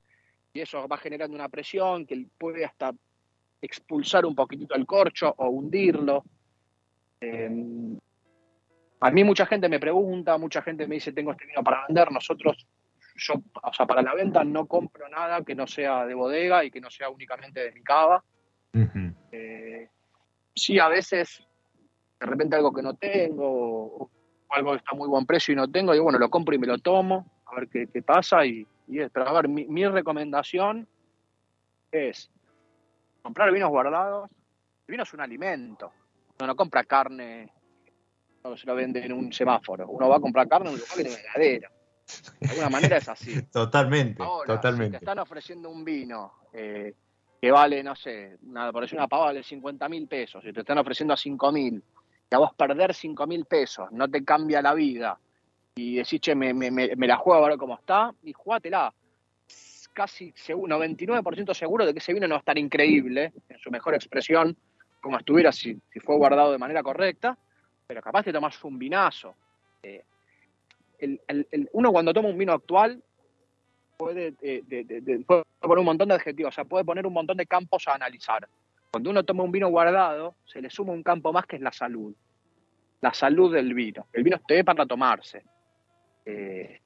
S2: y eso va generando una presión que puede hasta expulsar un poquitito el corcho o hundirlo. Em, a mí mucha gente me pregunta, mucha gente me dice, tengo este vino para vender, nosotros, yo, o sea, para la venta no compro nada que no sea de bodega y que no sea únicamente de mi cava. Eh, sí, a veces, de repente algo que no tengo, o algo que está a muy buen precio y no tengo, digo, bueno, lo compro y me lo tomo, a ver qué, pasa. Y, pero a ver, mi recomendación es comprar vinos guardados, el vino es un alimento. Uno no compra carne, no se lo vende en un semáforo. Uno va a comprar carne en un lugar que tiene heladera. De alguna manera es así.
S1: Totalmente, totalmente.
S2: te están ofreciendo un vino eh, que vale, no sé, nada, por decir una pava vale 50 mil pesos y te están ofreciendo a 5 mil, que a vos perder 5 mil pesos no te cambia la vida y decís, che, me, me, la juego a ver cómo está, y jugátela. Casi 99% seguro de que ese vino no va a estar increíble, en su mejor expresión, como estuviera si, fue guardado de manera correcta, pero capaz te tomas un vinazo. Eh, uno cuando toma un vino actual puede, eh, puede, poner un montón de adjetivos, o sea, puede poner un montón de campos a analizar. Cuando uno toma un vino guardado, se le suma un campo más que es la salud. La salud del vino. El vino esté para tomarse. Eh,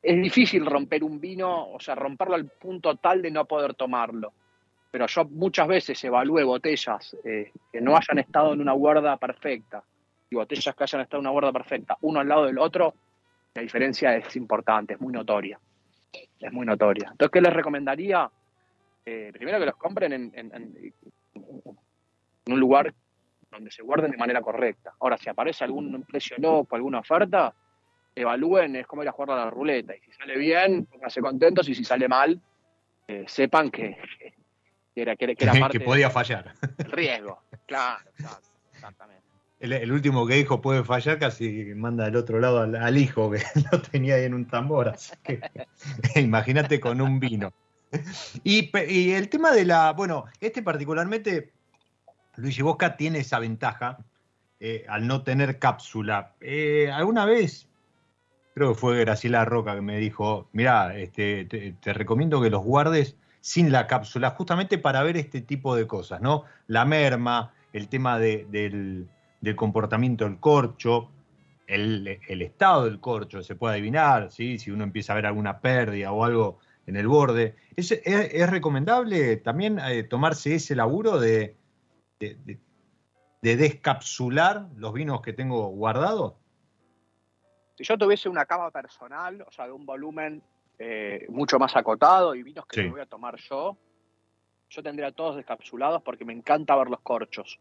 S2: es difícil romper un vino, o sea, romperlo al punto tal de no poder tomarlo. Pero yo muchas veces evalué botellas eh, que no hayan estado en una guarda perfecta y botellas que hayan estado en una guarda perfecta, uno al lado del otro, la diferencia es importante, es muy notoria. Es muy notoria. Entonces, ¿qué les recomendaría? Eh, primero que los compren en, en, un lugar donde se guarden de manera correcta. Ahora, si aparece algún precio loco, alguna oferta, evalúen, es como ir a jugar a la ruleta. Y si sale bien, pónganse contentos y si sale mal, eh, sepan que, era, que, era parte
S1: que podía fallar.
S2: El riesgo, claro, exactamente.
S1: El, último que dijo puede fallar, casi manda del otro lado al, hijo que lo tenía ahí en un tambor. Así que imagínate con un vino. Y, y, el tema de la, bueno, este particularmente, Luigi Bosca tiene esa ventaja eh, al no tener cápsula. Eh, ¿Alguna vez creo que fue Graciela Roca que me dijo, mira, este, te, recomiendo que los guardes sin la cápsula, justamente para ver este tipo de cosas, ¿no? La merma, el tema del, comportamiento del corcho, el, estado del corcho, se puede adivinar, ¿sí? Si uno empieza a ver alguna pérdida o algo en el borde. ¿Es, recomendable también eh, tomarse ese laburo de, de, de descapsular los vinos que tengo guardados?
S2: Si yo tuviese una cama personal, o sea, de un volumen eh, mucho más acotado y vinos que me voy a tomar yo, yo tendría todos descapsulados porque me encanta ver los corchos.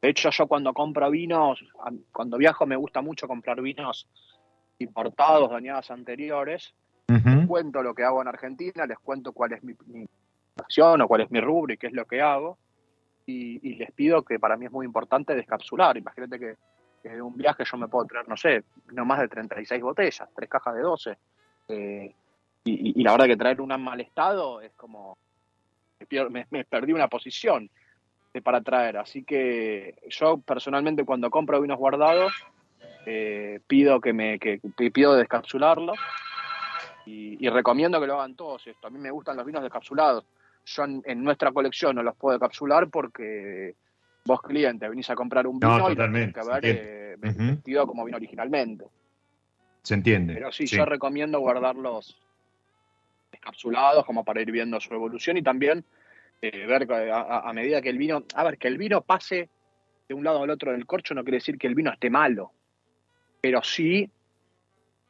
S2: De hecho, yo cuando compro vinos, cuando viajo me gusta mucho comprar vinos importados de añadas anteriores. Les cuento lo que hago en Argentina, les cuento cuál es mi, acción o cuál es mi rubro y qué es lo que hago. Y, y, les pido que para mí es muy importante descapsular. Imagínate que que un viaje yo me puedo traer, no sé, no más de 36 botellas, tres cajas de 12. Eh, y, la verdad que traer una en mal estado es como, me, perdí una posición para traer. Así que yo personalmente cuando compro vinos guardados, eh, pido que me pido descapsularlo y, y, recomiendo que lo hagan todos esto. A mí me gustan los vinos descapsulados. Yo en, nuestra colección no los puedo capsular porque vos cliente venís a comprar un vino y tenés que ver eh, vestido como vino originalmente.
S1: Se entiende.
S2: Pero sí, yo recomiendo guardarlos encapsulados como para ir viendo su evolución y también eh, ver a, medida que el vino, a ver, que el vino pase de un lado al otro del corcho no quiere decir que el vino esté malo, pero sí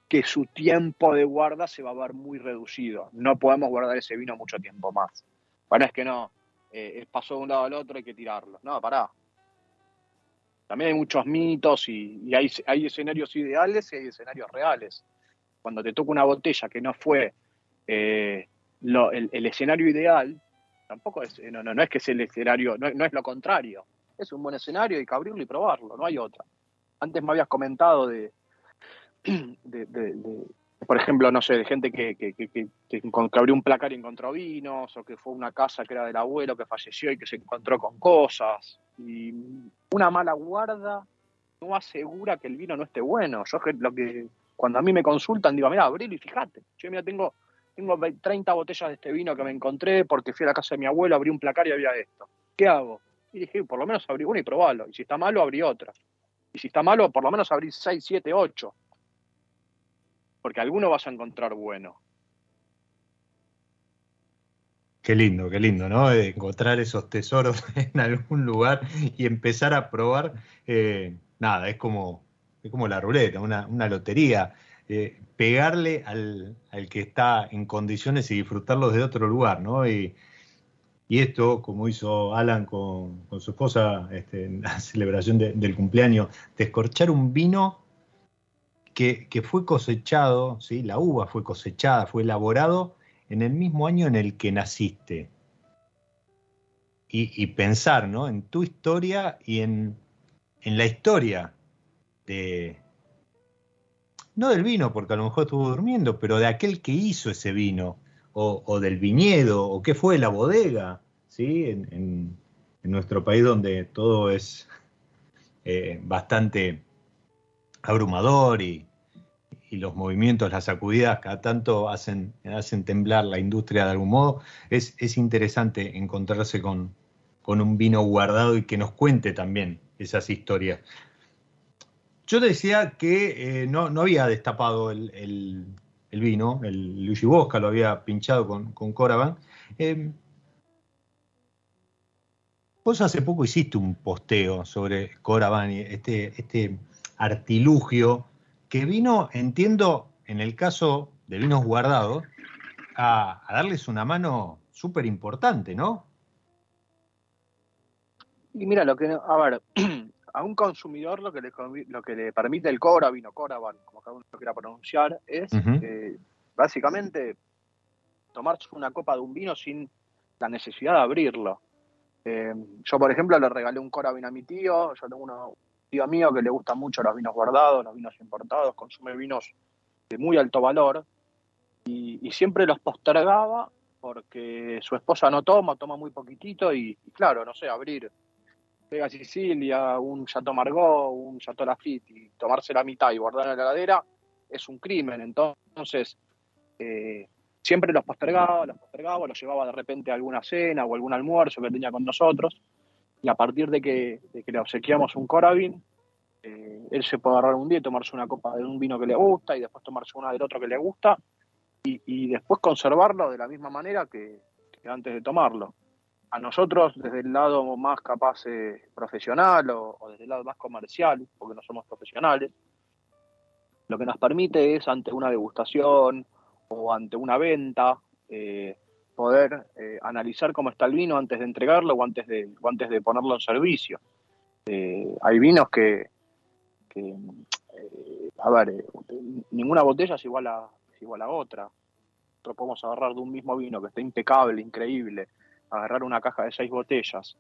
S2: que su tiempo de guarda se va a ver muy reducido. No podemos guardar ese vino mucho tiempo más. Bueno, es que no, eh, pasó de un lado al otro, hay que tirarlo. No, pará. También hay muchos mitos y, hay, escenarios ideales y hay escenarios reales. Cuando te toca una botella que no fue eh, el, escenario ideal, tampoco es, no, no, no es que es el escenario, no, es lo contrario. Es un buen escenario, hay que abrirlo y probarlo, no hay otra. Antes me habías comentado de, de, por ejemplo, no sé, de gente que, que, que, que, abrió un placar y encontró vinos, o que fue una casa que era del abuelo que falleció y que se encontró con cosas. Y una mala guarda no asegura que el vino no esté bueno. Yo lo que cuando a mí me consultan digo, mira, abrilo y fíjate. Yo mira, tengo, tengo 30 botellas de este vino que me encontré porque fui a la casa de mi abuelo, abrí un placar y había esto. ¿Qué hago? Y dije, por lo menos abrí uno y probalo. Y si está malo, abrí otra. Y si está malo, por lo menos abrí 6, 7, 8 porque alguno vas a encontrar bueno.
S1: Qué lindo, qué lindo, ¿no? encontrar esos tesoros en algún lugar y empezar a probar. Eh, nada, es como, es como la ruleta, una, lotería. Eh, pegarle al, que está en condiciones y disfrutarlo de otro lugar, ¿no? Y, esto, como hizo Alan con, su esposa este, en la celebración del cumpleaños, descorchar un vino que, fue cosechado, ¿sí? la uva fue cosechada, fue elaborado en el mismo año en el que naciste. y, pensar ¿no? en tu historia y en, la historia de, no del vino, porque a lo mejor estuvo durmiendo, pero de aquel que hizo ese vino, o, del viñedo, o qué fue la bodega, ¿sí? En, nuestro país donde todo es eh, bastante abrumador y, y los movimientos, las sacudidas, cada tanto hacen, hacen temblar la industria de algún modo, es, es interesante encontrarse con, un vino guardado y que nos cuente también esas historias. Yo decía que eh, no, había destapado el, vino, el Luigi Bosca lo había pinchado con, con Coravan. Eh, vos hace poco hiciste un posteo sobre Coravan, este, este artilugio que vino, entiendo, en el caso de vinos guardados, a, darles una mano súper importante, ¿no?
S2: Y mira, lo que, a ver, a un consumidor lo que le, lo que le permite el Cora, vino Coravan, como cada uno lo quiera pronunciar, es eh, básicamente tomarse una copa de un vino sin la necesidad de abrirlo. Eh, yo, por ejemplo, le regalé un Cora a mi tío, yo tengo uno, tío mío que le gustan mucho los vinos guardados, los vinos importados, consume vinos de muy alto valor y, siempre los postergaba porque su esposa no toma, toma muy poquitito y, claro, no sé, abrir Vega Sicilia, un Chateau Margaux, un Chateau Lafitte y tomarse la mitad y guardar en la heladera es un crimen. Entonces, eh, siempre los postergaba, los postergaba, los llevaba de repente a alguna cena o algún almuerzo que tenía con nosotros y a partir de que, le obsequiamos un Corabin, eh, él se puede agarrar un día y tomarse una copa de un vino que le gusta y después tomarse una del otro que le gusta y, después conservarlo de la misma manera que, antes de tomarlo. A nosotros, desde el lado más capaz eh, profesional o, desde el lado más comercial, porque no somos profesionales, lo que nos permite es ante una degustación o ante una venta, eh, poder eh, analizar cómo está el vino antes de entregarlo o antes de, antes de ponerlo en servicio. Eh, hay vinos que, eh, a ver, ninguna botella es igual a, igual a otra. Nosotros podemos agarrar de un mismo vino que está impecable, increíble, agarrar una caja de seis botellas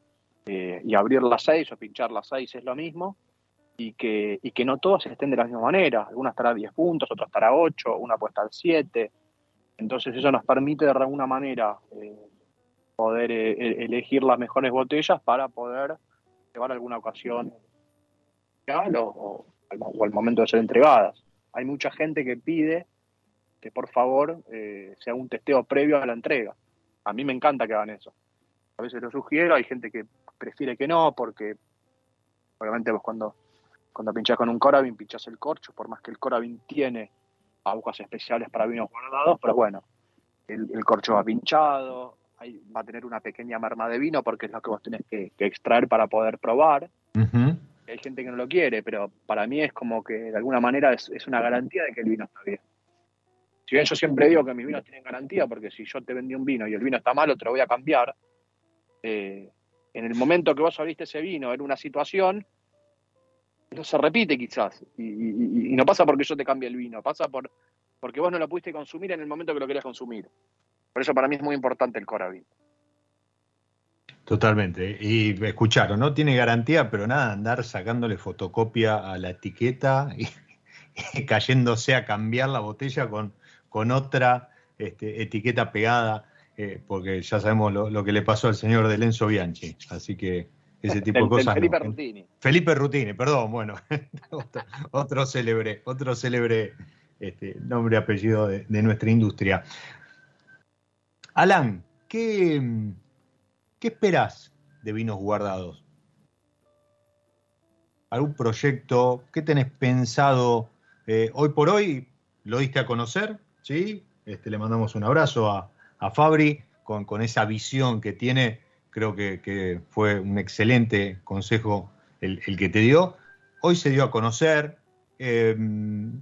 S2: y abrir las seis o pinchar las seis es lo mismo, y que, y que no todas estén de la misma manera. Alguna estará a 10 puntos, otra estará a 8, una puede estar a 7, entonces eso nos permite de alguna manera eh, poder eh, e-, elegir las mejores botellas para poder llevar alguna ocasión o, o, al momento de ser entregadas. Hay mucha gente que pide que por favor eh, se un testeo previo a la entrega. A mí me encanta que hagan eso. A veces lo sugiero, hay gente que prefiere que no, porque obviamente vos cuando, cuando pinchás con un Corabin pinchás el corcho, por más que el Corabin tiene agujas especiales para vinos guardados, pero bueno, el, corcho va pinchado, va a tener una pequeña merma de vino porque es lo que vos tenés que, extraer para poder probar. Hay gente que no lo quiere, pero para mí es como que de alguna manera es, una garantía de que el vino está bien. Si bien yo siempre digo que mis vinos tienen garantía, porque si yo te vendí un vino y el vino está malo, te lo voy a cambiar. Eh, en el momento que vos abriste ese vino en una situación, eso se repite quizás. Y, no pasa porque yo te cambie el vino, pasa por porque vos no lo pudiste consumir en el momento que lo querías consumir. Por eso para mí es muy importante el Coravin.
S1: Totalmente. Y escucharon, no tiene garantía, pero nada, andar sacándole fotocopia a la etiqueta y, cayéndose a cambiar la botella con, con otra este, etiqueta pegada, eh, porque ya sabemos lo, lo, que le pasó al señor de Lenzo Bianchi. Así que ese tipo de cosas.
S2: Felipe Rutini.
S1: Felipe Rutini, perdón, bueno, otro, célebre, otro célebre este, nombre y apellido de, nuestra industria. Alan, ¿qué, ¿qué esperás de vinos guardados? ¿Algún proyecto? ¿Qué tenés pensado eh, hoy por hoy? ¿Lo diste a conocer? ¿Sí? Este, le mandamos un abrazo a, Fabri con, con esa visión que tiene creo que, fue un excelente consejo el, que te dio. Hoy se dio a conocer, em,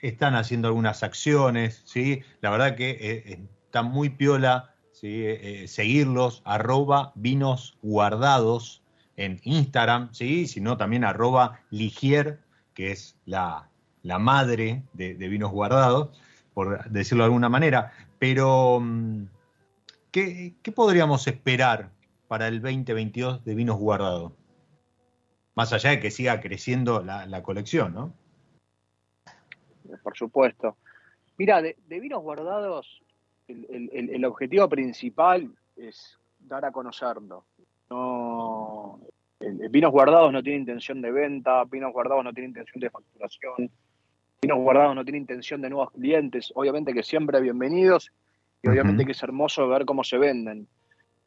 S1: están haciendo algunas acciones, ¿sí? La verdad que eh, está muy piola eh, eh, seguirlos, arroba vinos guardados en Instagram, ¿sí? Sino también arroba Ligier, que es la, madre de, vinos guardados, por decirlo de alguna manera. Pero, ¿qué, ¿qué podríamos esperar para el 2022 de vinos guardados? Más allá de que siga creciendo la, colección, ¿no?
S2: Por supuesto. Mira, de, vinos guardados, el, objetivo principal es dar a conocerlo. No, vinos guardados no tiene intención de venta, vinos guardados no tiene intención de facturación, vinos guardados no tiene intención de nuevos clientes. Obviamente que siempre bienvenidos y obviamente que es hermoso ver cómo se venden.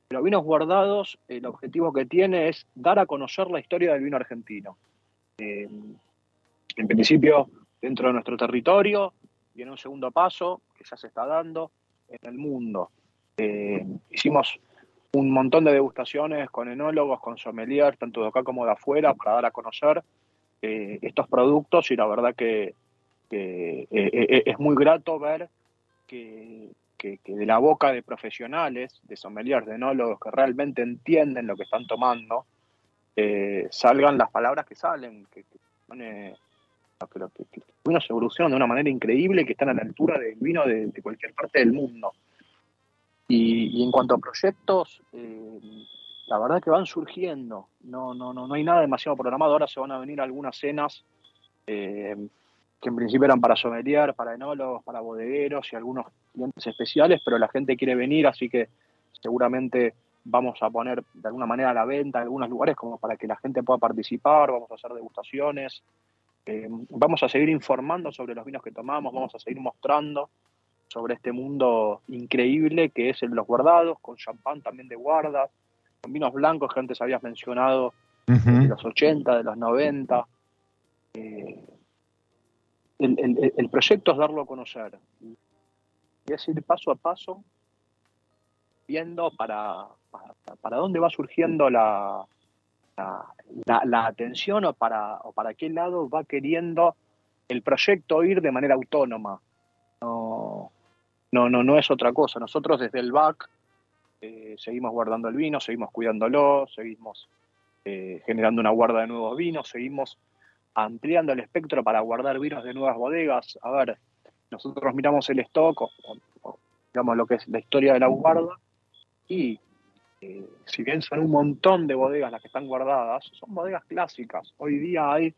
S2: Pero vinos guardados, el objetivo que tiene es dar a conocer la historia del vino argentino. Eh, en principio, dentro de nuestro territorio, y en un segundo paso, que ya se está dando, en el mundo. Eh, hicimos un montón de degustaciones con enólogos, con sommeliers, tanto de acá como de afuera, para dar a conocer eh, estos productos y la verdad que, es muy grato ver que, que, de la boca de profesionales, de sommeliers, de enólogos que realmente entienden lo que están tomando, eh, salgan las palabras que salen, que, que, que, que, vino se evoluciona de una manera increíble, que están a la altura del vino de, cualquier parte del mundo. Y, en cuanto a proyectos, eh, la verdad que van surgiendo. No, no, no, no hay nada demasiado programado. Ahora se van a venir algunas cenas eh, que en principio eran para sommelier, para enólogos, para bodegueros y algunos clientes especiales, pero la gente quiere venir, así que seguramente vamos a poner de alguna manera a la venta en algunos lugares como para que la gente pueda participar, vamos a hacer degustaciones, eh, vamos a seguir informando sobre los vinos que tomamos, vamos a seguir mostrando sobre este mundo increíble que es el de los guardados, con champán también de guarda, con vinos blancos que antes habías mencionado, de los 80, de los 90. Eh, el, proyecto es darlo a conocer. Y es ir paso a paso viendo para, para, dónde va surgiendo la, la, atención o para, o para qué lado va queriendo el proyecto ir de manera autónoma. No, no, no, no es otra cosa. Nosotros desde el BAC eh, seguimos guardando el vino, seguimos cuidándolo, seguimos eh, generando una guarda de nuevos vinos, seguimos ampliando el espectro para guardar vinos de nuevas bodegas. A ver, nosotros miramos el stock, digamos lo que es la historia de la guarda, y eh, si bien son un montón de bodegas las que están guardadas, son bodegas clásicas. Hoy día hay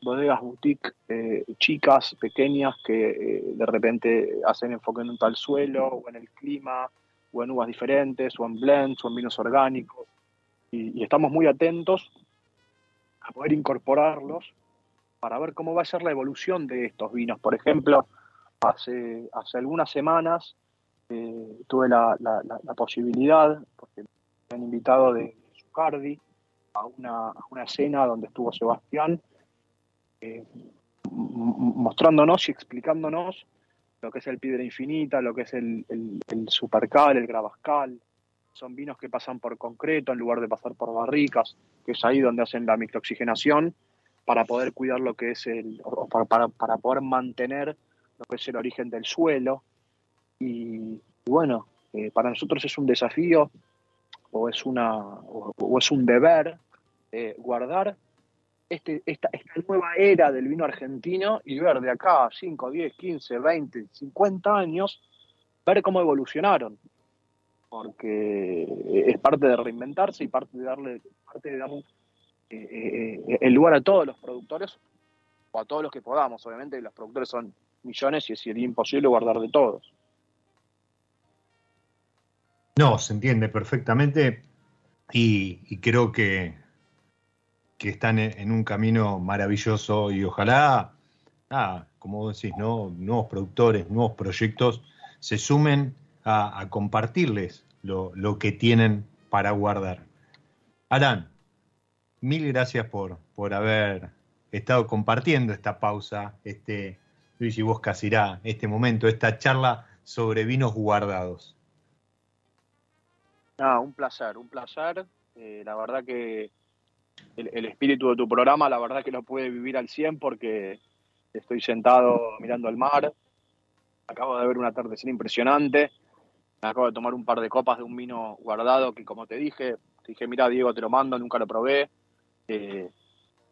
S2: bodegas boutique eh, chicas, pequeñas, que eh, de repente hacen enfoque en un tal suelo, o en el clima, o en uvas diferentes, o en blends, o en vinos orgánicos. y estamos muy atentos a poder incorporarlos para ver cómo va a ser la evolución de estos vinos. Por ejemplo, hace, hace algunas semanas eh, tuve la, posibilidad, porque me han invitado de Zucardi a una, a una cena donde estuvo Sebastián, eh, mostrándonos y explicándonos lo que es el Piedra Infinita, lo que es el, el, el Supercal, el Gravascal. Son vinos que pasan por concreto en lugar de pasar por barricas, que es ahí donde hacen la microoxigenación para poder cuidar lo que es el, o para, para, poder mantener lo que es el origen del suelo. Y, bueno, eh, para nosotros es un desafío o es, una, o, es un deber eh, guardar este, esta, esta nueva era del vino argentino y ver de acá 5, 10, 15, 20, 50 años, ver cómo evolucionaron. Porque es parte de reinventarse y parte de darle, parte de darle eh, eh, el lugar a todos los productores, o a todos los que podamos, obviamente, los productores son millones y sería imposible guardar de todos.
S1: No, se entiende perfectamente y, creo que, que están en, un camino maravilloso y ojalá, como decís, nuevos productores, nuevos proyectos se sumen a, compartirles lo, que tienen para guardar. Alan, mil gracias por, por haber estado compartiendo esta pausa, este, Luigi Vos Casirá, este momento, esta charla sobre vinos guardados.
S2: Ah, un placer, un placer. Eh, la verdad que el, espíritu de tu programa, la verdad que lo puede vivir al 100 porque estoy sentado mirando el mar. Acabo de ver un atardecer impresionante. Me acabo de tomar un par de copas de un vino guardado que, como te dije, te dije, mira, Diego, te lo mando, nunca lo probé. Eh,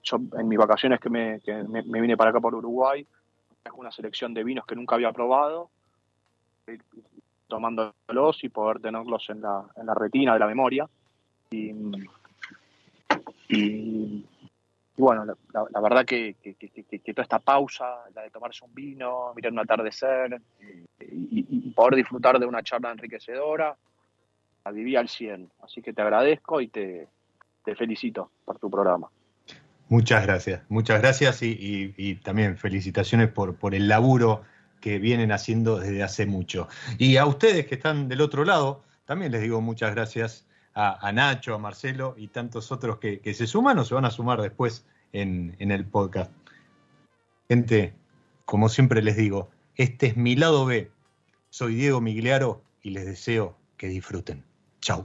S2: yo en mis vacaciones que me, vine para acá por Uruguay, traje una selección de vinos que nunca había probado, tomándolos y poder tenerlos en la, en la retina de la memoria. Y, y, bueno, la, verdad que, toda esta pausa, la de tomarse un vino, mirar un atardecer y, poder disfrutar de una charla enriquecedora, la viví al 100. Así que te agradezco y te, felicito por tu programa.
S1: Muchas gracias, muchas gracias y, también felicitaciones por, el laburo que vienen haciendo desde hace mucho. Y a ustedes que están del otro lado, también les digo muchas gracias a, Nacho, a Marcelo y tantos otros que, se suman o se van a sumar después en, en el podcast. Gente, como siempre les digo, este es mi lado B. Soy Diego Migliaro y les deseo que disfruten. Chau.